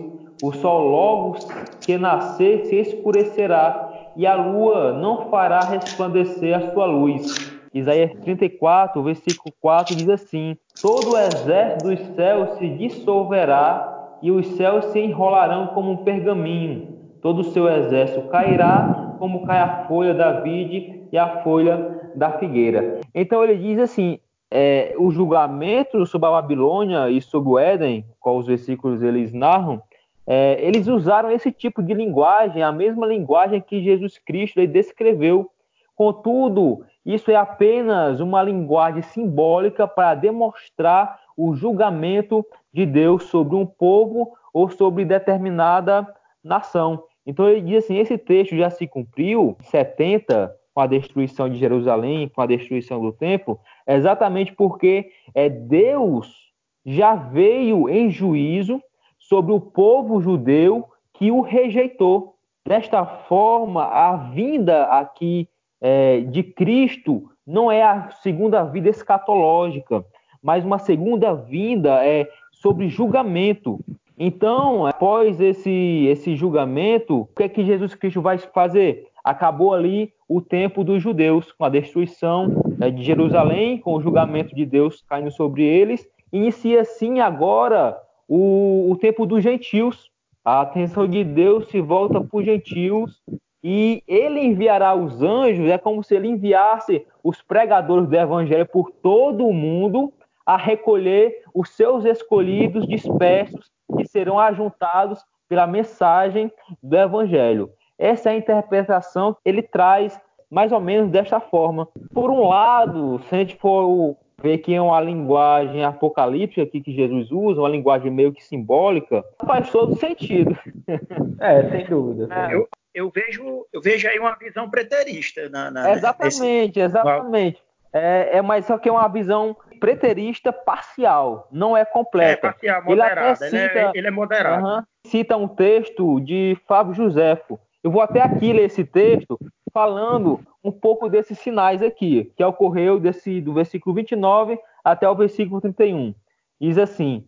o sol logo que nascer se escurecerá, e a lua não fará resplandecer a sua luz. Isaías 34, versículo 4 diz assim: Todo o exército dos céus se dissolverá e os céus se enrolarão como um pergaminho. Todo o seu exército cairá como cai a folha da vide e a folha da figueira. Então ele diz assim: é, o julgamento sobre a Babilônia e sobre o Éden, qual os versículos eles narram, é, eles usaram esse tipo de linguagem, a mesma linguagem que Jesus Cristo descreveu. Contudo, isso é apenas uma linguagem simbólica para demonstrar o julgamento de Deus sobre um povo ou sobre determinada nação. Então ele diz assim: esse texto já se cumpriu, 70, com a destruição de Jerusalém, com a destruição do templo, exatamente porque é Deus já veio em juízo sobre o povo judeu que o rejeitou. Desta forma, a vinda aqui é, de Cristo não é a segunda vida escatológica, mas uma segunda vinda é sobre julgamento. Então, após esse, esse julgamento, o que é que Jesus Cristo vai fazer? Acabou ali o tempo dos judeus, com a destruição é, de Jerusalém, com o julgamento de Deus caindo sobre eles. Inicia sim agora o, o tempo dos gentios. A atenção de Deus se volta para os gentios e ele enviará os anjos, é como se ele enviasse os pregadores do evangelho por todo o mundo a recolher os seus escolhidos dispersos que serão ajuntados pela mensagem do evangelho. Essa é a interpretação que ele traz mais ou menos desta forma. Por um lado, se a gente for ver que é uma linguagem apocalíptica aqui que Jesus usa, uma linguagem meio que simbólica, faz todo sentido. É, sem dúvida. É. Eu, eu, vejo, eu vejo aí uma visão preterista. Na, na exatamente, nesse... exatamente. É, é, mas só que é uma visão preterista parcial, não é completa. É parcial, moderada. Ele, cita, ele, é, ele é moderado. Uh -huh, cita um texto de Fábio Josefo. Eu vou até aqui ler esse texto falando um pouco desses sinais aqui, que ocorreu desse, do versículo 29 até o versículo 31. Diz assim: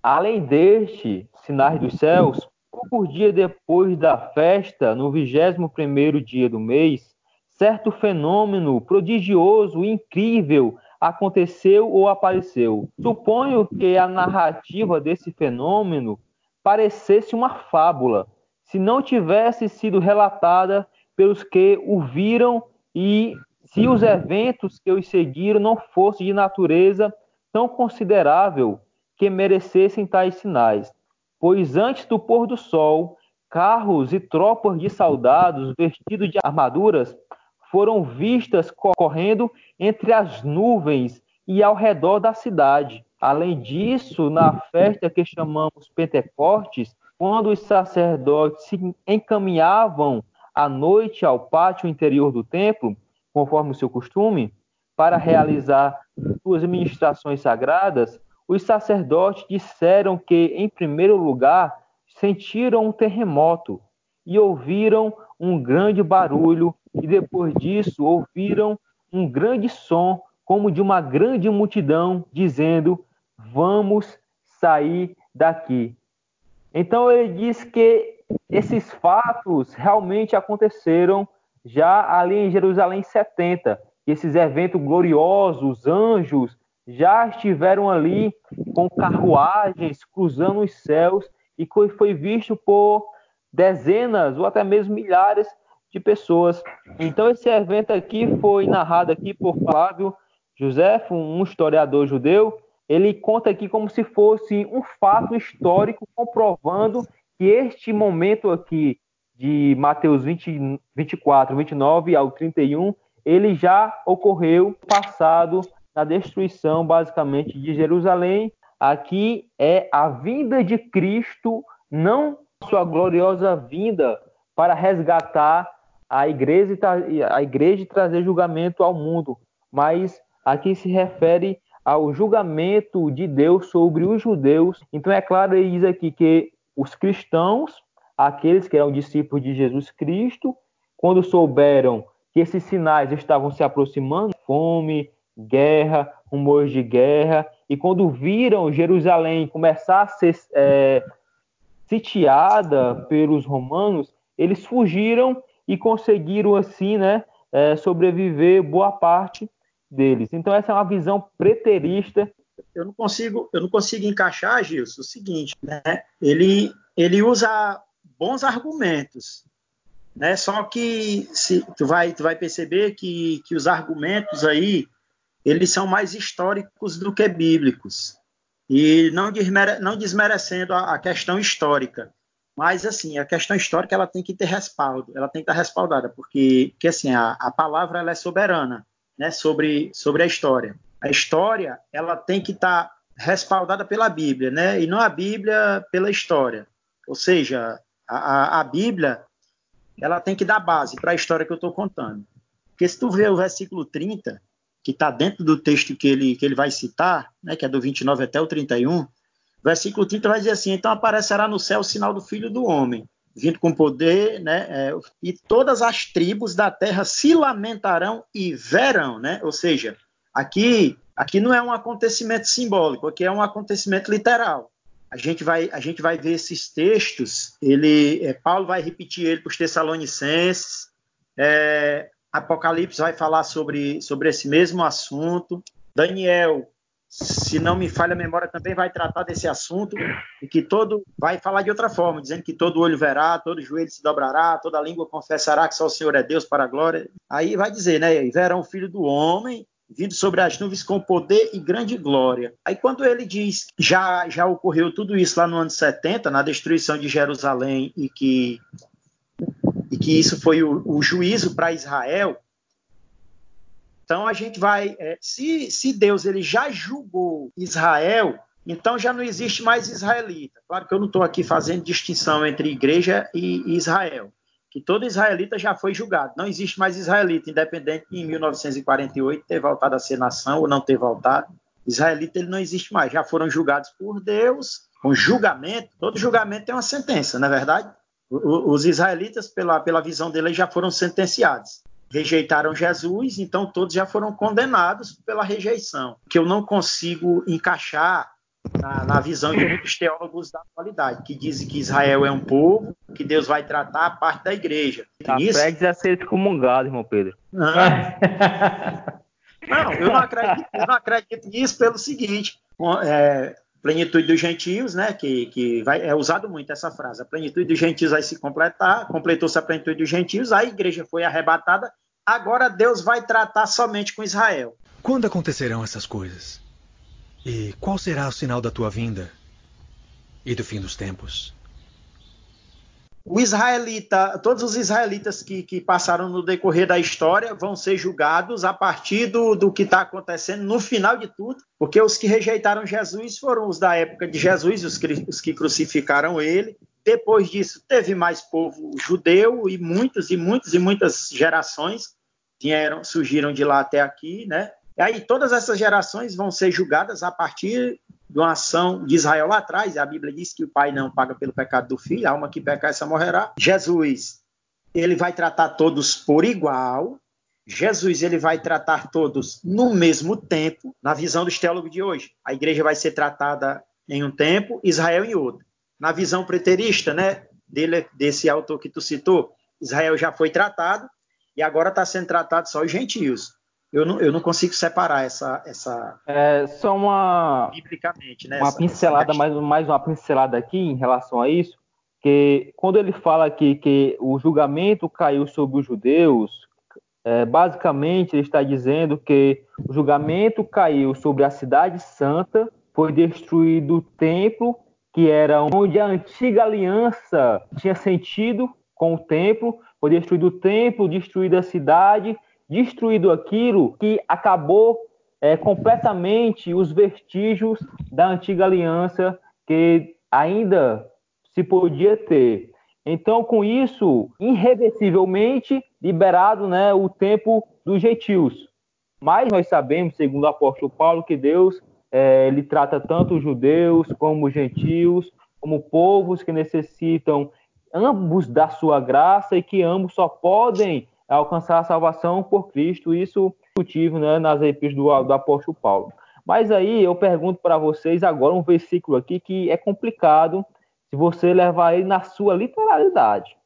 Além deste, sinais dos céus, poucos dias depois da festa, no vigésimo primeiro dia do mês, certo fenômeno prodigioso incrível aconteceu ou apareceu. Suponho que a narrativa desse fenômeno parecesse uma fábula, se não tivesse sido relatada pelos que o viram e se os eventos que os seguiram não fossem de natureza tão considerável que merecessem tais sinais. Pois antes do pôr do sol, carros e tropas de soldados vestidos de armaduras foram vistas correndo entre as nuvens e ao redor da cidade. Além disso, na festa que chamamos Pentecostes, quando os sacerdotes se encaminhavam à noite ao pátio interior do templo, conforme o seu costume, para realizar suas ministrações sagradas, os sacerdotes disseram que, em primeiro lugar, sentiram um terremoto e ouviram um grande barulho, e depois disso ouviram um grande som, como de uma grande multidão, dizendo: Vamos sair daqui. Então ele diz que esses fatos realmente aconteceram já ali em Jerusalém 70. Esses eventos gloriosos, anjos, já estiveram ali com carruagens cruzando os céus e foi visto por dezenas ou até mesmo milhares de pessoas. Então esse evento aqui foi narrado aqui por Flávio José, um historiador judeu. Ele conta aqui como se fosse um fato histórico comprovando que este momento aqui de Mateus 20, 24, 29 ao 31, ele já ocorreu passado na destruição, basicamente, de Jerusalém. Aqui é a vinda de Cristo, não sua gloriosa vinda para resgatar a igreja, a igreja e trazer julgamento ao mundo, mas aqui se refere ao julgamento de Deus sobre os judeus. Então é claro, diz aqui que os cristãos, aqueles que eram discípulos de Jesus Cristo, quando souberam que esses sinais estavam se aproximando, fome, guerra, rumores de guerra, e quando viram Jerusalém começar a ser é, sitiada pelos romanos, eles fugiram e conseguiram assim, né, é, sobreviver boa parte deles. Então essa é uma visão preterista eu não consigo, eu não consigo encaixar, Gilson, o seguinte, né? Ele, ele usa bons argumentos, né? Só que se, tu vai, tu vai perceber que, que os argumentos aí eles são mais históricos do que bíblicos e não, desmere, não desmerecendo a, a, questão histórica, mas assim a questão histórica ela tem que ter respaldo, ela tem que estar respaldada porque, porque assim a, a palavra ela é soberana, né? Sobre sobre a história a história ela tem que estar tá respaldada pela Bíblia, né? E não a Bíblia pela história. Ou seja, a, a Bíblia ela tem que dar base para a história que eu estou contando. Porque se tu vê o versículo 30, que está dentro do texto que ele, que ele vai citar, né, que é do 29 até o 31, o versículo 30 vai dizer assim: Então aparecerá no céu o sinal do Filho do Homem, vindo com poder, né, é, e todas as tribos da terra se lamentarão e verão, né? Ou seja, Aqui, aqui não é um acontecimento simbólico, aqui é um acontecimento literal. A gente vai, a gente vai ver esses textos. Ele, é, Paulo vai repetir ele para os Tessalonicenses. É, Apocalipse vai falar sobre, sobre esse mesmo assunto. Daniel se não me falha a memória, também vai tratar desse assunto e que todo vai falar de outra forma, dizendo que todo olho verá, todo joelho se dobrará, toda língua confessará que só o Senhor é Deus para a glória. Aí vai dizer, né? Verão o filho do homem vindo sobre as nuvens com poder e grande glória. Aí quando ele diz já já ocorreu tudo isso lá no ano 70, na destruição de Jerusalém e que e que isso foi o, o juízo para Israel, então a gente vai, é, se, se Deus ele já julgou Israel, então já não existe mais israelita. Claro que eu não estou aqui fazendo distinção entre igreja e, Israel, que todo israelita já foi julgado. Não existe mais israelita, independente de em 1948 ter voltado a ser nação ou não ter voltado. Israelita ele não existe mais. Já foram julgados por Deus com julgamento. Todo julgamento tem uma sentença, não é verdade? Os israelitas, pela, pela visão dele, já foram sentenciados rejeitaram Jesus, então todos já foram condenados pela rejeição, que eu não consigo encaixar na, na, visão de muitos teólogos da atualidade, que dizem que Israel é um povo, que Deus vai tratar a parte da igreja. Isso... Fred a ser excomungado, irmão Pedro. Não, não, eu, não acredito, eu não acredito nisso pelo seguinte, é, plenitude dos gentios, né, que, que vai, é usado muito essa frase, a plenitude dos gentios vai se completar, completou-se a plenitude dos gentios, a igreja foi arrebatada, agora Deus vai tratar somente com Israel. Quando acontecerão essas coisas? E qual será o sinal da tua vinda e do fim dos tempos? o israelita, todos os israelitas que, que, passaram no decorrer da história vão ser julgados a partir do, do que está acontecendo no final de tudo, porque os que rejeitaram Jesus foram os da época de Jesus, os que, os que crucificaram ele. Depois disso, teve mais povo judeu e muitos e muitos e muitas gerações vieram, surgiram de lá até aqui, né? E aí todas essas gerações vão ser julgadas a partir de uma ação de Israel lá atrás, a Bíblia diz que o pai não paga pelo pecado do filho, a alma que pecar essa morrerá. Jesus, ele vai tratar todos por igual. Jesus, ele vai tratar todos no mesmo tempo, na visão dos teólogos de hoje. A igreja vai ser tratada em um tempo, Israel em outro. Na visão preterista, né, dele, desse autor que tu citou, Israel já foi tratado e agora está sendo tratado só os gentios eu não, eu não consigo separar essa. essa é só uma. Biblicamente, né? Uma essa, pincelada, essa mais, mais uma pincelada aqui em relação a isso, que quando ele fala aqui que o julgamento caiu sobre os judeus, é, basicamente ele está dizendo que o julgamento caiu sobre a cidade santa, foi destruído o templo, que era onde a antiga aliança tinha sentido com o templo, foi destruído o templo, destruída a cidade destruído aquilo que acabou é, completamente os vestígios da antiga aliança que ainda se podia ter. Então, com isso, irreversivelmente liberado né, o tempo dos gentios. Mas nós sabemos, segundo o apóstolo Paulo, que Deus é, ele trata tanto os judeus como os gentios, como povos que necessitam ambos da sua graça e que ambos só podem alcançar a salvação por Cristo, isso é discutível né, nas epístolas do, do apóstolo Paulo. Mas aí eu pergunto para vocês agora um versículo aqui que é complicado se você levar ele na sua literalidade.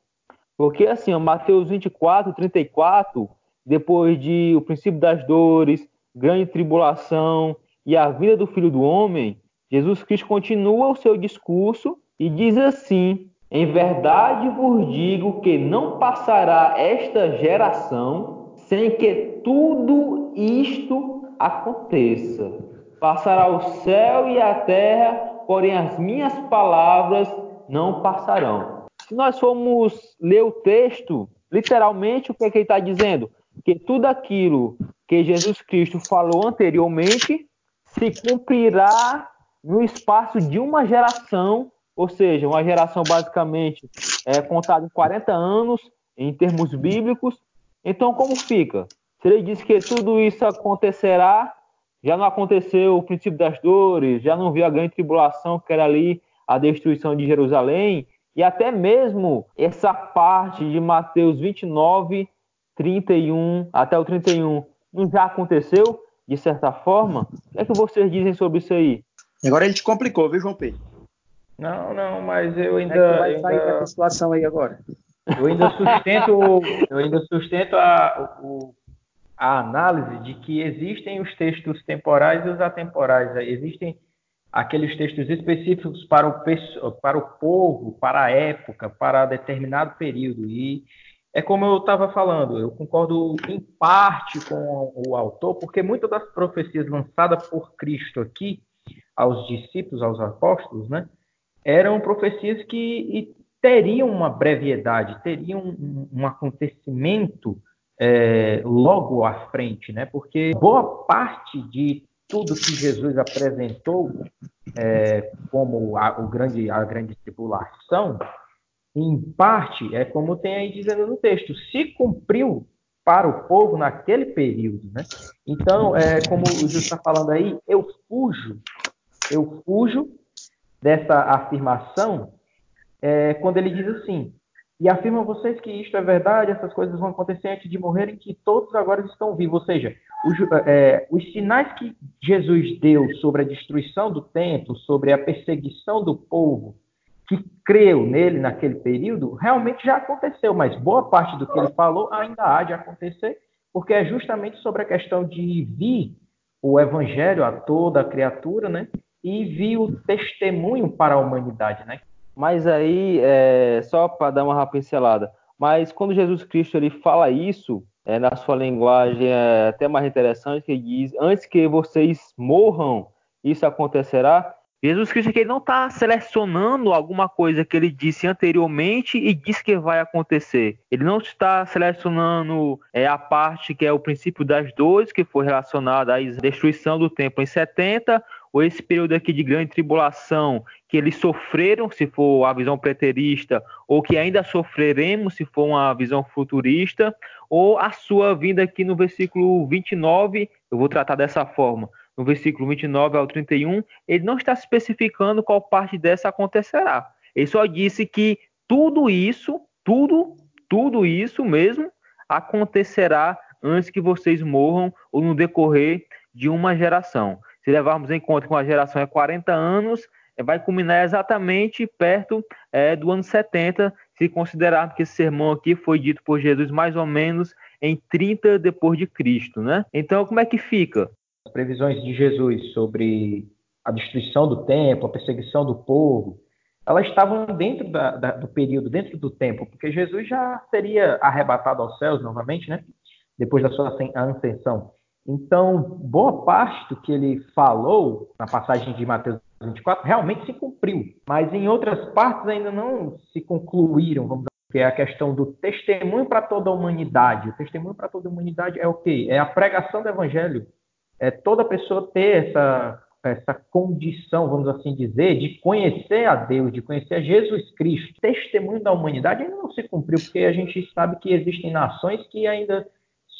Porque assim, Mateus 24, 34, depois de o princípio das dores, grande tribulação e a vida do Filho do Homem, Jesus Cristo continua o seu discurso e diz assim: em verdade vos digo que não passará esta geração sem que tudo isto aconteça. Passará o céu e a terra, porém as minhas palavras não passarão. Se nós formos ler o texto, literalmente, o que, é que ele está dizendo? Que tudo aquilo que Jesus Cristo falou anteriormente se cumprirá no espaço de uma geração ou seja, uma geração basicamente é, contada em 40 anos, em termos bíblicos. Então, como fica? Se ele diz que tudo isso acontecerá, já não aconteceu o princípio das dores, já não viu a grande tribulação, que era ali a destruição de Jerusalém, e até mesmo essa parte de Mateus 29, 31 até o 31, não já aconteceu, de certa forma? O que é que vocês dizem sobre isso aí? Agora ele te complicou, viu, João Pedro? Não, não, mas eu ainda. Como é vai sair ainda, dessa situação aí agora? Eu ainda sustento, eu ainda sustento a, o, a análise de que existem os textos temporais e os atemporais. Existem aqueles textos específicos para o, para o povo, para a época, para determinado período. E é como eu estava falando, eu concordo em parte com o autor, porque muitas das profecias lançadas por Cristo aqui aos discípulos, aos apóstolos, né, eram profecias que teriam uma brevidade, teriam um, um acontecimento é, logo à frente, né? Porque boa parte de tudo que Jesus apresentou é, como a, o grande, a grande tribulação, em parte, é como tem aí dizendo no texto, se cumpriu para o povo naquele período, né? Então, é, como o Jesus está falando aí, eu fujo, eu fujo dessa afirmação é, quando ele diz assim, e afirma a vocês que isto é verdade, essas coisas vão acontecer antes de morrerem, que todos agora estão vivos. Ou seja, os, é, os sinais que Jesus deu sobre a destruição do templo, sobre a perseguição do povo que creu nele naquele período, realmente já aconteceu, mas boa parte do que ele falou ainda há de acontecer, porque é justamente sobre a questão de vir o evangelho a toda a criatura, né? E vir o testemunho para a humanidade, né? Mas aí, é, só para dar uma pincelada, mas quando Jesus Cristo ele fala isso, é, na sua linguagem é até mais interessante, que diz, antes que vocês morram, isso acontecerá. Jesus Cristo ele não está selecionando alguma coisa que ele disse anteriormente e diz que vai acontecer. Ele não está selecionando é, a parte que é o princípio das dores, que foi relacionada à destruição do templo em 70, ou esse período aqui de grande tribulação que eles sofreram, se for a visão preterista, ou que ainda sofreremos, se for uma visão futurista, ou a sua vinda aqui no versículo 29, eu vou tratar dessa forma, no versículo 29 ao 31, ele não está especificando qual parte dessa acontecerá. Ele só disse que tudo isso, tudo, tudo isso mesmo acontecerá antes que vocês morram ou no decorrer de uma geração. Se levarmos em conta que uma geração é 40 anos, é, vai culminar exatamente perto é, do ano 70, se considerarmos que esse sermão aqui foi dito por Jesus mais ou menos em 30 depois de Cristo, né? Então, como é que fica? As previsões de Jesus sobre a destruição do templo, a perseguição do povo, elas estavam dentro da, da, do período, dentro do tempo, porque Jesus já seria arrebatado aos céus novamente, né? Depois da sua ascensão. Então, boa parte do que ele falou na passagem de Mateus 24 realmente se cumpriu, mas em outras partes ainda não se concluíram, vamos dizer, que é a questão do testemunho para toda a humanidade. O testemunho para toda a humanidade é o quê? É a pregação do evangelho. É toda pessoa ter essa essa condição, vamos assim dizer, de conhecer a Deus, de conhecer a Jesus Cristo. O testemunho da humanidade ainda não se cumpriu, porque a gente sabe que existem nações que ainda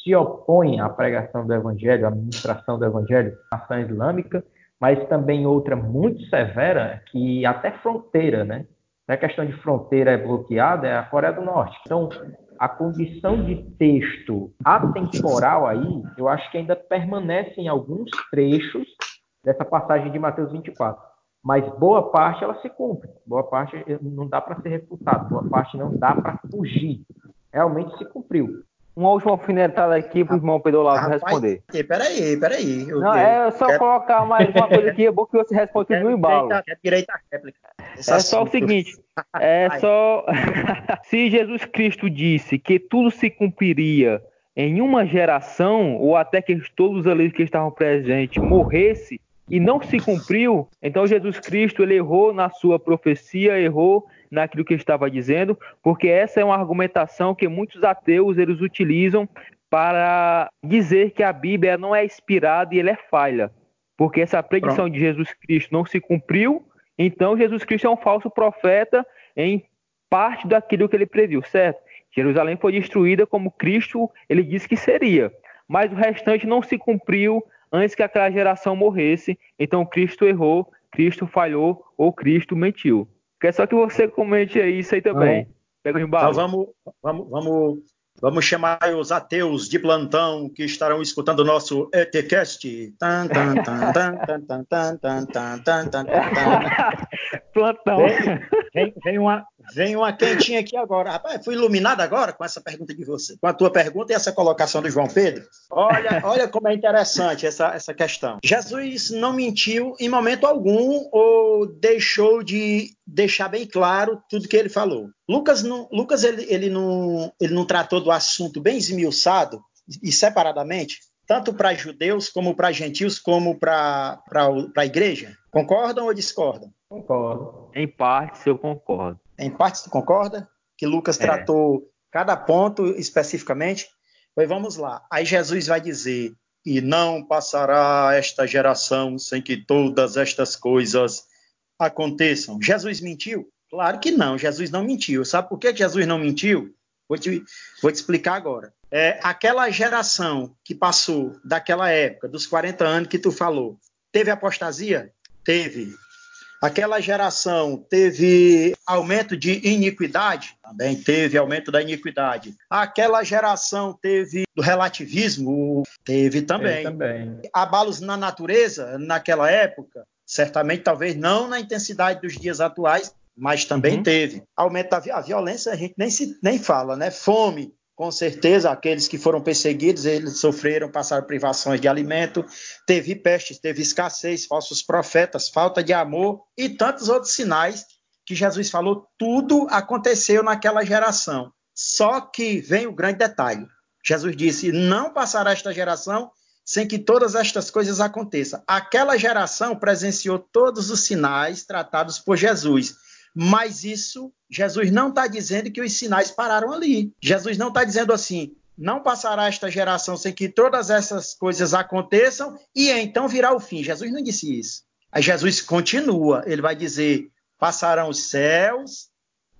se opõem à pregação do Evangelho, à ministração do Evangelho, a nação islâmica, mas também outra muito severa, que até fronteira, né? A questão de fronteira é bloqueada é a Coreia do Norte. Então, a condição de texto atemporal aí, eu acho que ainda permanece em alguns trechos dessa passagem de Mateus 24. Mas boa parte ela se cumpre. Boa parte não dá para ser refutado. Boa parte não dá para fugir. Realmente se cumpriu uma última alfinetada aqui pro irmão Pedro Lavo responder. Peraí, peraí. Não, é só quero... colocar mais uma coisa aqui, é bom que você responda no embalo. Réplica. É só o seguinte, é só... Se Jesus Cristo disse que tudo se cumpriria em uma geração, ou até que todos ali que estavam presentes morresse, e não se cumpriu, então Jesus Cristo ele errou na sua profecia, errou naquilo que estava dizendo, porque essa é uma argumentação que muitos ateus eles utilizam para dizer que a Bíblia não é inspirada e ela é falha, porque essa predição de Jesus Cristo não se cumpriu, então Jesus Cristo é um falso profeta em parte daquilo que ele previu, certo? Jerusalém foi destruída como Cristo ele disse que seria, mas o restante não se cumpriu antes que aquela geração morresse. Então Cristo errou, Cristo falhou ou Cristo mentiu. Quer só que você comente aí isso aí também. Pega o embalo. Então vamos, vamos, vamos, vamos chamar os ateus de plantão que estarão escutando o nosso ETCast. plantão. Vem, vem, uma, Vem uma quentinha aqui agora. Rapaz, fui iluminado agora com essa pergunta de você, com a tua pergunta e essa colocação do João Pedro. Olha, olha como é interessante essa, essa questão. Jesus não mentiu em momento algum ou deixou de deixar bem claro tudo que ele falou. Lucas, não, Lucas ele, ele, não, ele não tratou do assunto bem esmiuçado e separadamente, tanto para judeus como para gentios, como para a igreja? Concordam ou discordam? Concordo. Em parte, eu concordo. Em parte, você concorda? Que Lucas é. tratou cada ponto especificamente? Pois vamos lá. Aí Jesus vai dizer: E não passará esta geração sem que todas estas coisas aconteçam. Jesus mentiu? Claro que não, Jesus não mentiu. Sabe por que Jesus não mentiu? Vou te, vou te explicar agora. É, aquela geração que passou daquela época, dos 40 anos que tu falou, teve apostasia? Teve. Aquela geração teve aumento de iniquidade? Também teve aumento da iniquidade. Aquela geração teve do relativismo? Teve também. também. Abalos na natureza naquela época? Certamente, talvez não na intensidade dos dias atuais, mas também uhum. teve. Aumento da violência, a gente nem, se, nem fala, né? Fome, com certeza, aqueles que foram perseguidos, eles sofreram, passaram privações de alimento, teve pestes, teve escassez, falsos profetas, falta de amor e tantos outros sinais que Jesus falou, tudo aconteceu naquela geração. Só que vem o grande detalhe. Jesus disse: Não passará esta geração sem que todas estas coisas aconteçam. Aquela geração presenciou todos os sinais tratados por Jesus. Mas isso, Jesus não está dizendo que os sinais pararam ali. Jesus não está dizendo assim, não passará esta geração sem que todas essas coisas aconteçam e então virá o fim. Jesus não disse isso. Aí Jesus continua, ele vai dizer: passarão os céus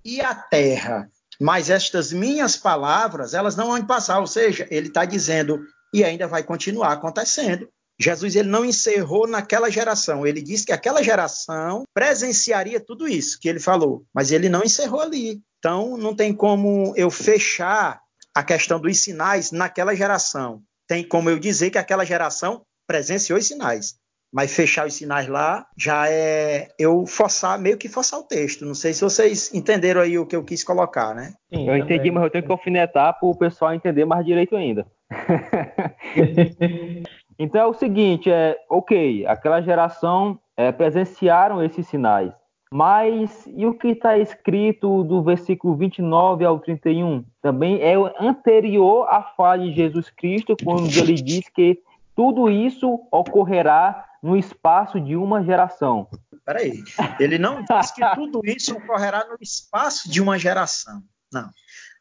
e a terra, mas estas minhas palavras, elas não vão passar. Ou seja, ele está dizendo, e ainda vai continuar acontecendo. Jesus ele não encerrou naquela geração. Ele disse que aquela geração presenciaria tudo isso que ele falou, mas ele não encerrou ali. Então não tem como eu fechar a questão dos sinais naquela geração. Tem como eu dizer que aquela geração presenciou os sinais. Mas fechar os sinais lá já é eu forçar, meio que forçar o texto. Não sei se vocês entenderam aí o que eu quis colocar, né? Sim, eu entendi, mas eu tenho que alfinetar para o pessoal entender mais direito ainda. Então é o seguinte, é ok, aquela geração é, presenciaram esses sinais, mas e o que está escrito do versículo 29 ao 31? Também é anterior à fala de Jesus Cristo, quando ele diz que tudo isso ocorrerá no espaço de uma geração. Peraí, ele não diz que tudo isso ocorrerá no espaço de uma geração. Não.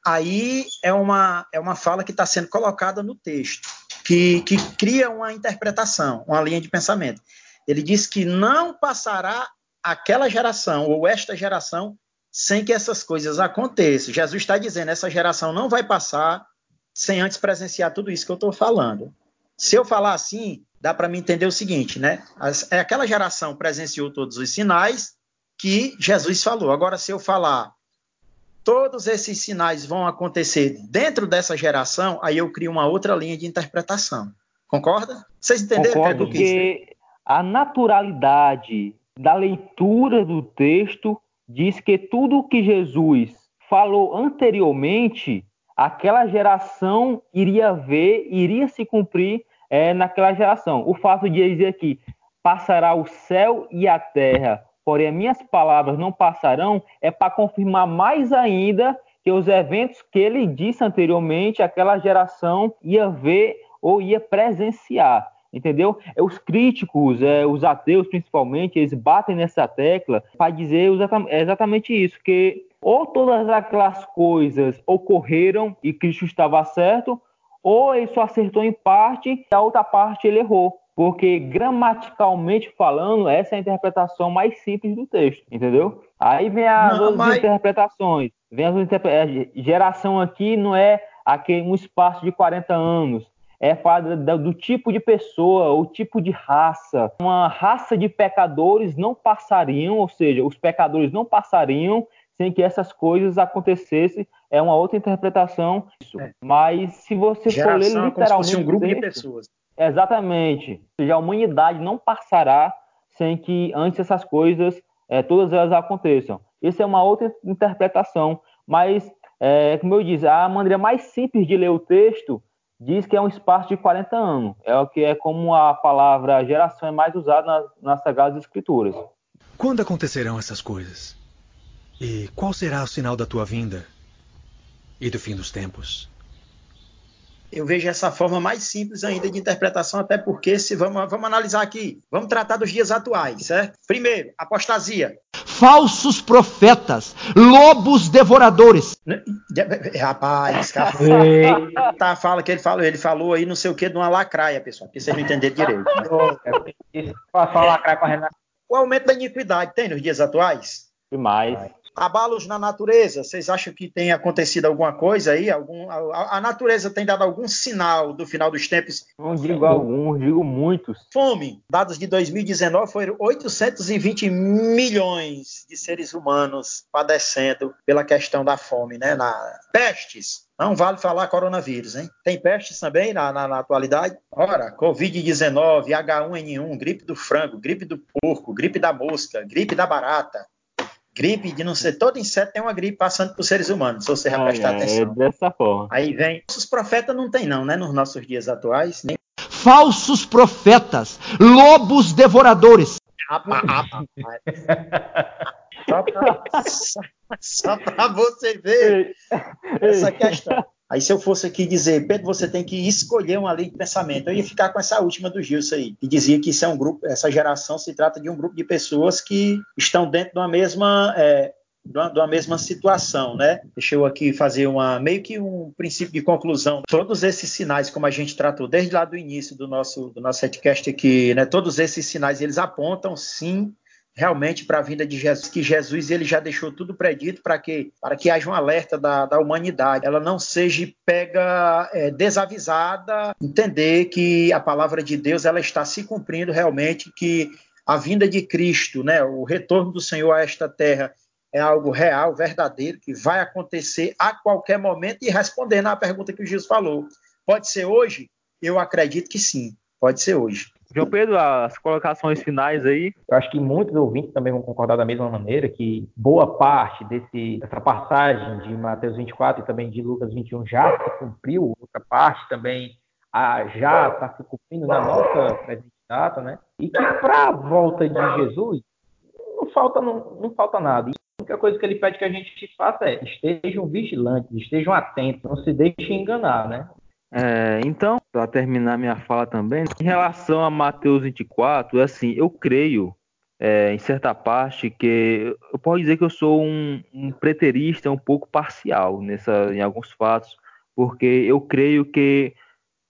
Aí é uma, é uma fala que está sendo colocada no texto que, que cria uma interpretação, uma linha de pensamento. Ele diz que não passará aquela geração ou esta geração sem que essas coisas aconteçam. Jesus está dizendo, essa geração não vai passar sem antes presenciar tudo isso que eu estou falando. Se eu falar assim, dá para me entender o seguinte, né? É aquela geração presenciou todos os sinais que Jesus falou. Agora, se eu falar todos esses sinais vão acontecer dentro dessa geração, aí eu crio uma outra linha de interpretação. Concorda? Vocês entenderam Concordo que, que a naturalidade da leitura do texto diz que tudo o que Jesus falou anteriormente, aquela geração iria ver, iria se cumprir é, naquela geração. O fato de dizer aqui, passará o céu e a terra, porém as minhas palavras não passarão, é para confirmar mais ainda que os eventos que ele disse anteriormente, aquela geração ia ver ou ia presenciar, entendeu? É, os críticos, é, os ateus principalmente, eles batem nessa tecla para dizer exatamente isso, que ou todas aquelas coisas ocorreram e Cristo estava certo, ou ele só acertou em parte e a outra parte ele errou porque gramaticalmente falando, essa é a interpretação mais simples do texto, entendeu? Aí vem as não, outras mas... interpretações. Vem as. É, geração aqui não é aquele um espaço de 40 anos. É falar do tipo de pessoa, o tipo de raça. Uma raça de pecadores não passariam, ou seja, os pecadores não passariam sem que essas coisas acontecessem. É uma outra interpretação. É. Mas se você Geração, for ler literalmente. Como se fosse um grupo de pessoas. Exatamente. Ou seja, a humanidade não passará sem que antes essas coisas, é, todas elas aconteçam. Isso é uma outra interpretação. Mas, é, como eu disse, a maneira mais simples de ler o texto diz que é um espaço de 40 anos. É o que é como a palavra geração é mais usada nas, nas Sagradas Escrituras. Quando acontecerão essas coisas? E qual será o sinal da tua vinda e do fim dos tempos? Eu vejo essa forma mais simples ainda de interpretação, até porque se vamos, vamos analisar aqui, vamos tratar dos dias atuais, certo? Primeiro, apostasia. Falsos profetas, lobos devoradores. Rapaz, cara, tá, fala que ele falou, ele falou aí não sei o que de uma lacraia, pessoal, porque vocês não entenderam direito. O aumento da iniquidade tem nos dias atuais? Demais. Abalos na natureza, vocês acham que tem acontecido alguma coisa aí? Algum, a, a, natureza tem dado algum sinal do final dos tempos? Não digo alguns, digo muitos. Fome, dados de 2019 foram 820 milhões de seres humanos padecendo pela questão da fome, né? Na pestes, não vale falar coronavírus, hein? Tem pestes também na, na, na atualidade? Ora, Covid-19, H1N1, gripe do frango, gripe do porco, gripe da mosca, gripe da barata, gripe de não ser todo inseto tem uma gripe passando por seres humanos, se você ah, prestar é, atenção. É dessa forma. Aí vem. Os profetas não tem não, né, nos nossos dias atuais, nem falsos profetas, lobos devoradores. só para você ver essa questão. Aí se eu fosse aqui dizer, Pedro, você tem que escolher uma linha de pensamento, eu ia ficar com essa última do Gilson aí, que dizia que isso é um grupo, essa geração se trata de um grupo de pessoas que estão dentro de uma mesma é, de uma, de uma, mesma situação, né? Deixa eu aqui fazer uma meio que um princípio de conclusão. Todos esses sinais, como a gente tratou desde lá do início do nosso do nosso podcast aqui, né? Todos esses sinais eles apontam sim realmente para a vinda de Jesus, que Jesus ele já deixou tudo predito para que para que haja um alerta da, da humanidade, ela não seja pega é, desavisada, entender que a palavra de Deus ela está se cumprindo realmente, que a vinda de Cristo, né, o retorno do Senhor a esta terra é algo real, verdadeiro, que vai acontecer a qualquer momento e respondendo à pergunta que o Jesus falou. Pode ser hoje? Eu acredito que sim, pode ser hoje. João Pedro, as colocações finais aí. Eu acho que muitos ouvintes também vão concordar da mesma maneira, que boa parte desse, dessa passagem de Mateus 24 e também de Lucas 21 já se cumpriu, outra parte também já está se cumprindo na nossa presente data, né? E que para a volta de Jesus não falta, não, não falta nada. E a única coisa que ele pede que a gente faça é estejam vigilantes, estejam atentos, não se deixem enganar, né? É, então, para terminar minha fala também, em relação a Mateus 24, assim, eu creio, é, em certa parte, que eu posso dizer que eu sou um, um preterista um pouco parcial nessa, em alguns fatos, porque eu creio que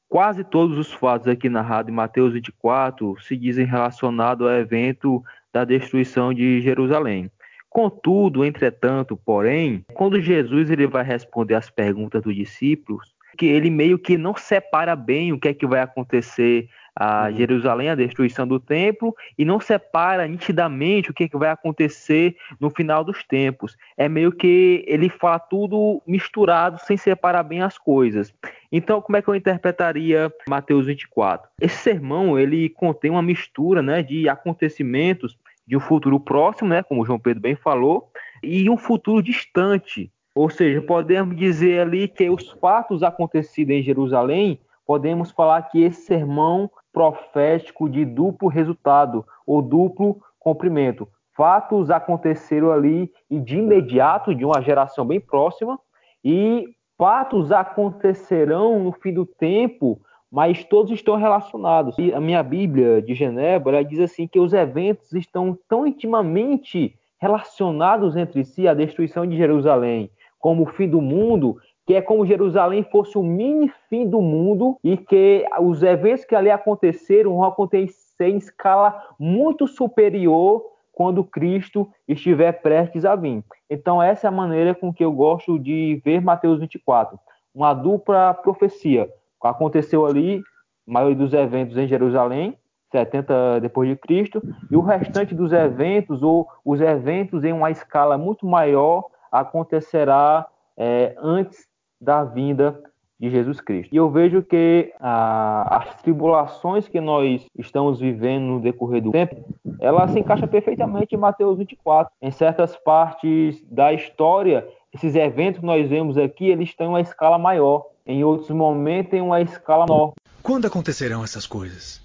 quase todos os fatos aqui narrados em Mateus 24 se dizem relacionados ao evento da destruição de Jerusalém. Contudo, entretanto, porém, quando Jesus ele vai responder às perguntas dos discípulos, que ele meio que não separa bem o que é que vai acontecer a uhum. Jerusalém, a destruição do templo, e não separa nitidamente o que, é que vai acontecer no final dos tempos. É meio que ele fala tudo misturado, sem separar bem as coisas. Então, como é que eu interpretaria Mateus 24? Esse sermão, ele contém uma mistura né, de acontecimentos de um futuro próximo, né, como João Pedro bem falou, e um futuro distante, ou seja, podemos dizer ali que os fatos acontecidos em Jerusalém, podemos falar que esse sermão profético de duplo resultado ou duplo cumprimento. Fatos aconteceram ali e de imediato, de uma geração bem próxima, e fatos acontecerão no fim do tempo, mas todos estão relacionados. E a minha Bíblia de Genebra diz assim que os eventos estão tão intimamente relacionados entre si, a destruição de Jerusalém, como o fim do mundo, que é como Jerusalém fosse o mini fim do mundo e que os eventos que ali aconteceram vão acontecer em escala muito superior quando Cristo estiver prestes a vir. Então essa é a maneira com que eu gosto de ver Mateus 24, uma dupla profecia. Aconteceu ali, a maioria dos eventos em Jerusalém, 70 depois de Cristo, e o restante dos eventos ou os eventos em uma escala muito maior acontecerá é, antes da vinda de Jesus Cristo. E eu vejo que ah, as tribulações que nós estamos vivendo no decorrer do tempo, ela se encaixa perfeitamente em Mateus 24. Em certas partes da história, esses eventos que nós vemos aqui, eles em uma escala maior. Em outros momentos, em uma escala menor. Quando acontecerão essas coisas?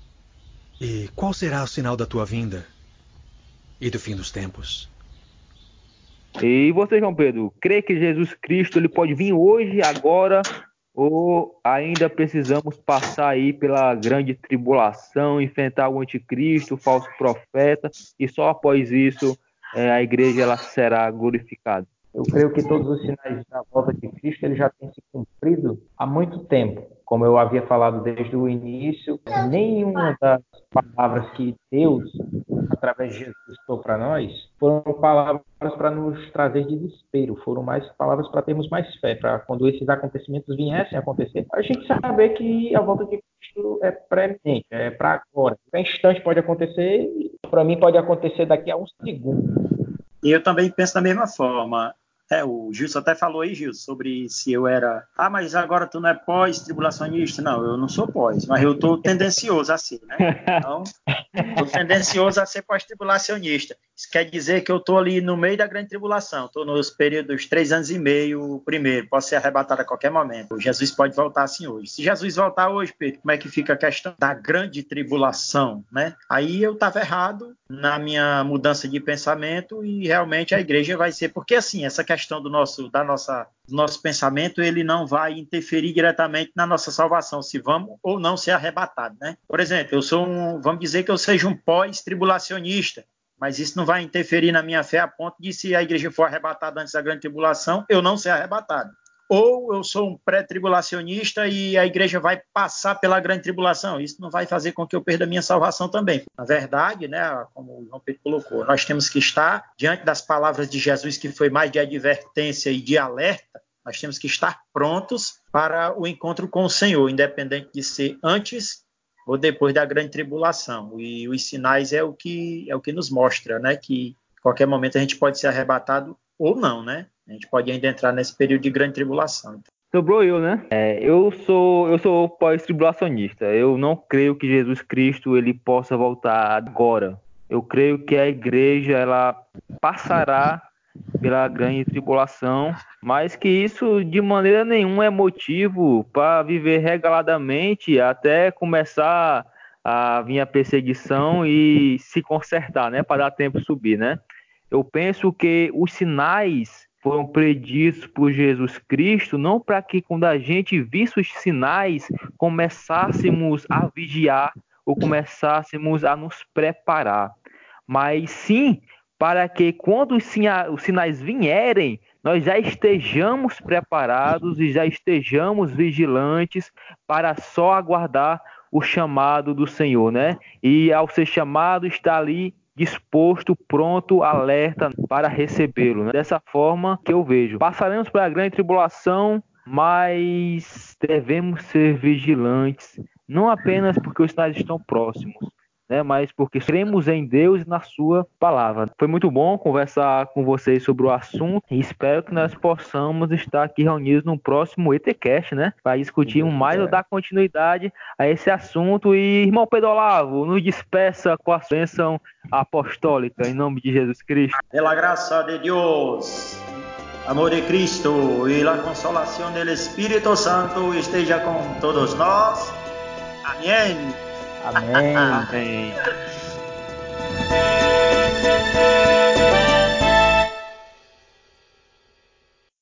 E qual será o sinal da tua vinda e do fim dos tempos? E você, João Pedro, crê que Jesus Cristo ele pode vir hoje, agora, ou ainda precisamos passar aí pela grande tribulação, enfrentar o anticristo, o falso profeta, e só após isso é, a igreja ela será glorificada? Eu creio que todos os sinais da volta de Cristo ele já têm se cumprido há muito tempo. Como eu havia falado desde o início, nenhuma das palavras que Deus, através de Jesus, deu para nós, foram palavras para nos trazer desespero, foram mais palavras para termos mais fé, para quando esses acontecimentos viessem a acontecer, a gente saber que a volta de Cristo é pré-eminente, é para agora. Qualquer instante pode acontecer, para mim pode acontecer daqui a um segundo. E eu também penso da mesma forma. É, o Gilson até falou aí, Gilson, sobre se eu era. Ah, mas agora tu não é pós-tribulacionista? Não, eu não sou pós, mas eu estou tendencioso a ser, né? Então, estou tendencioso a ser pós-tribulacionista. Isso quer dizer que eu estou ali no meio da grande tribulação, estou nos períodos três anos e meio, primeiro, posso ser arrebatado a qualquer momento. Jesus pode voltar assim hoje. Se Jesus voltar hoje, Pedro, como é que fica a questão da grande tribulação, né? Aí eu estava errado na minha mudança de pensamento e realmente a igreja vai ser, porque assim, essa questão do nosso, da nossa, do nosso pensamento, ele não vai interferir diretamente na nossa salvação, se vamos ou não ser arrebatados, né? Por exemplo, eu sou um, vamos dizer que eu seja um pós-tribulacionista mas isso não vai interferir na minha fé a ponto de, se a igreja for arrebatada antes da grande tribulação, eu não ser arrebatado. Ou eu sou um pré-tribulacionista e a igreja vai passar pela grande tribulação. Isso não vai fazer com que eu perda a minha salvação também. Na verdade, né, como o João Pedro colocou, nós temos que estar diante das palavras de Jesus, que foi mais de advertência e de alerta, nós temos que estar prontos para o encontro com o Senhor, independente de ser antes ou depois da grande tribulação. E os sinais é o que é o que nos mostra, né, que qualquer momento a gente pode ser arrebatado ou não, né? A gente pode ainda entrar nesse período de grande tribulação. Sobrou eu, né? É, eu sou eu sou pós-tribulacionista. Eu não creio que Jesus Cristo ele possa voltar agora. Eu creio que a igreja ela passará pela grande tribulação, mas que isso de maneira nenhuma é motivo para viver regaladamente até começar a vir a perseguição e se consertar, né, para dar tempo subir, né? Eu penso que os sinais foram preditos por Jesus Cristo, não para que quando a gente visse os sinais começássemos a vigiar ou começássemos a nos preparar, mas sim para que quando os sinais vierem, nós já estejamos preparados e já estejamos vigilantes para só aguardar o chamado do Senhor, né? E ao ser chamado, está ali disposto, pronto, alerta para recebê-lo. Né? Dessa forma que eu vejo. Passaremos pela grande tribulação, mas devemos ser vigilantes, não apenas porque os sinais estão próximos, né? Mas porque cremos em Deus e na Sua palavra. Foi muito bom conversar com vocês sobre o assunto e espero que nós possamos estar aqui reunidos no próximo ETCast, né? Para discutir um mais ou dar continuidade a esse assunto. E, irmão Pedro Olavo, nos despeça com a bênção apostólica em nome de Jesus Cristo. Pela graça de Deus. Amor de Cristo e a consolação do Espírito Santo esteja com todos nós. Amém. Amém. Amém.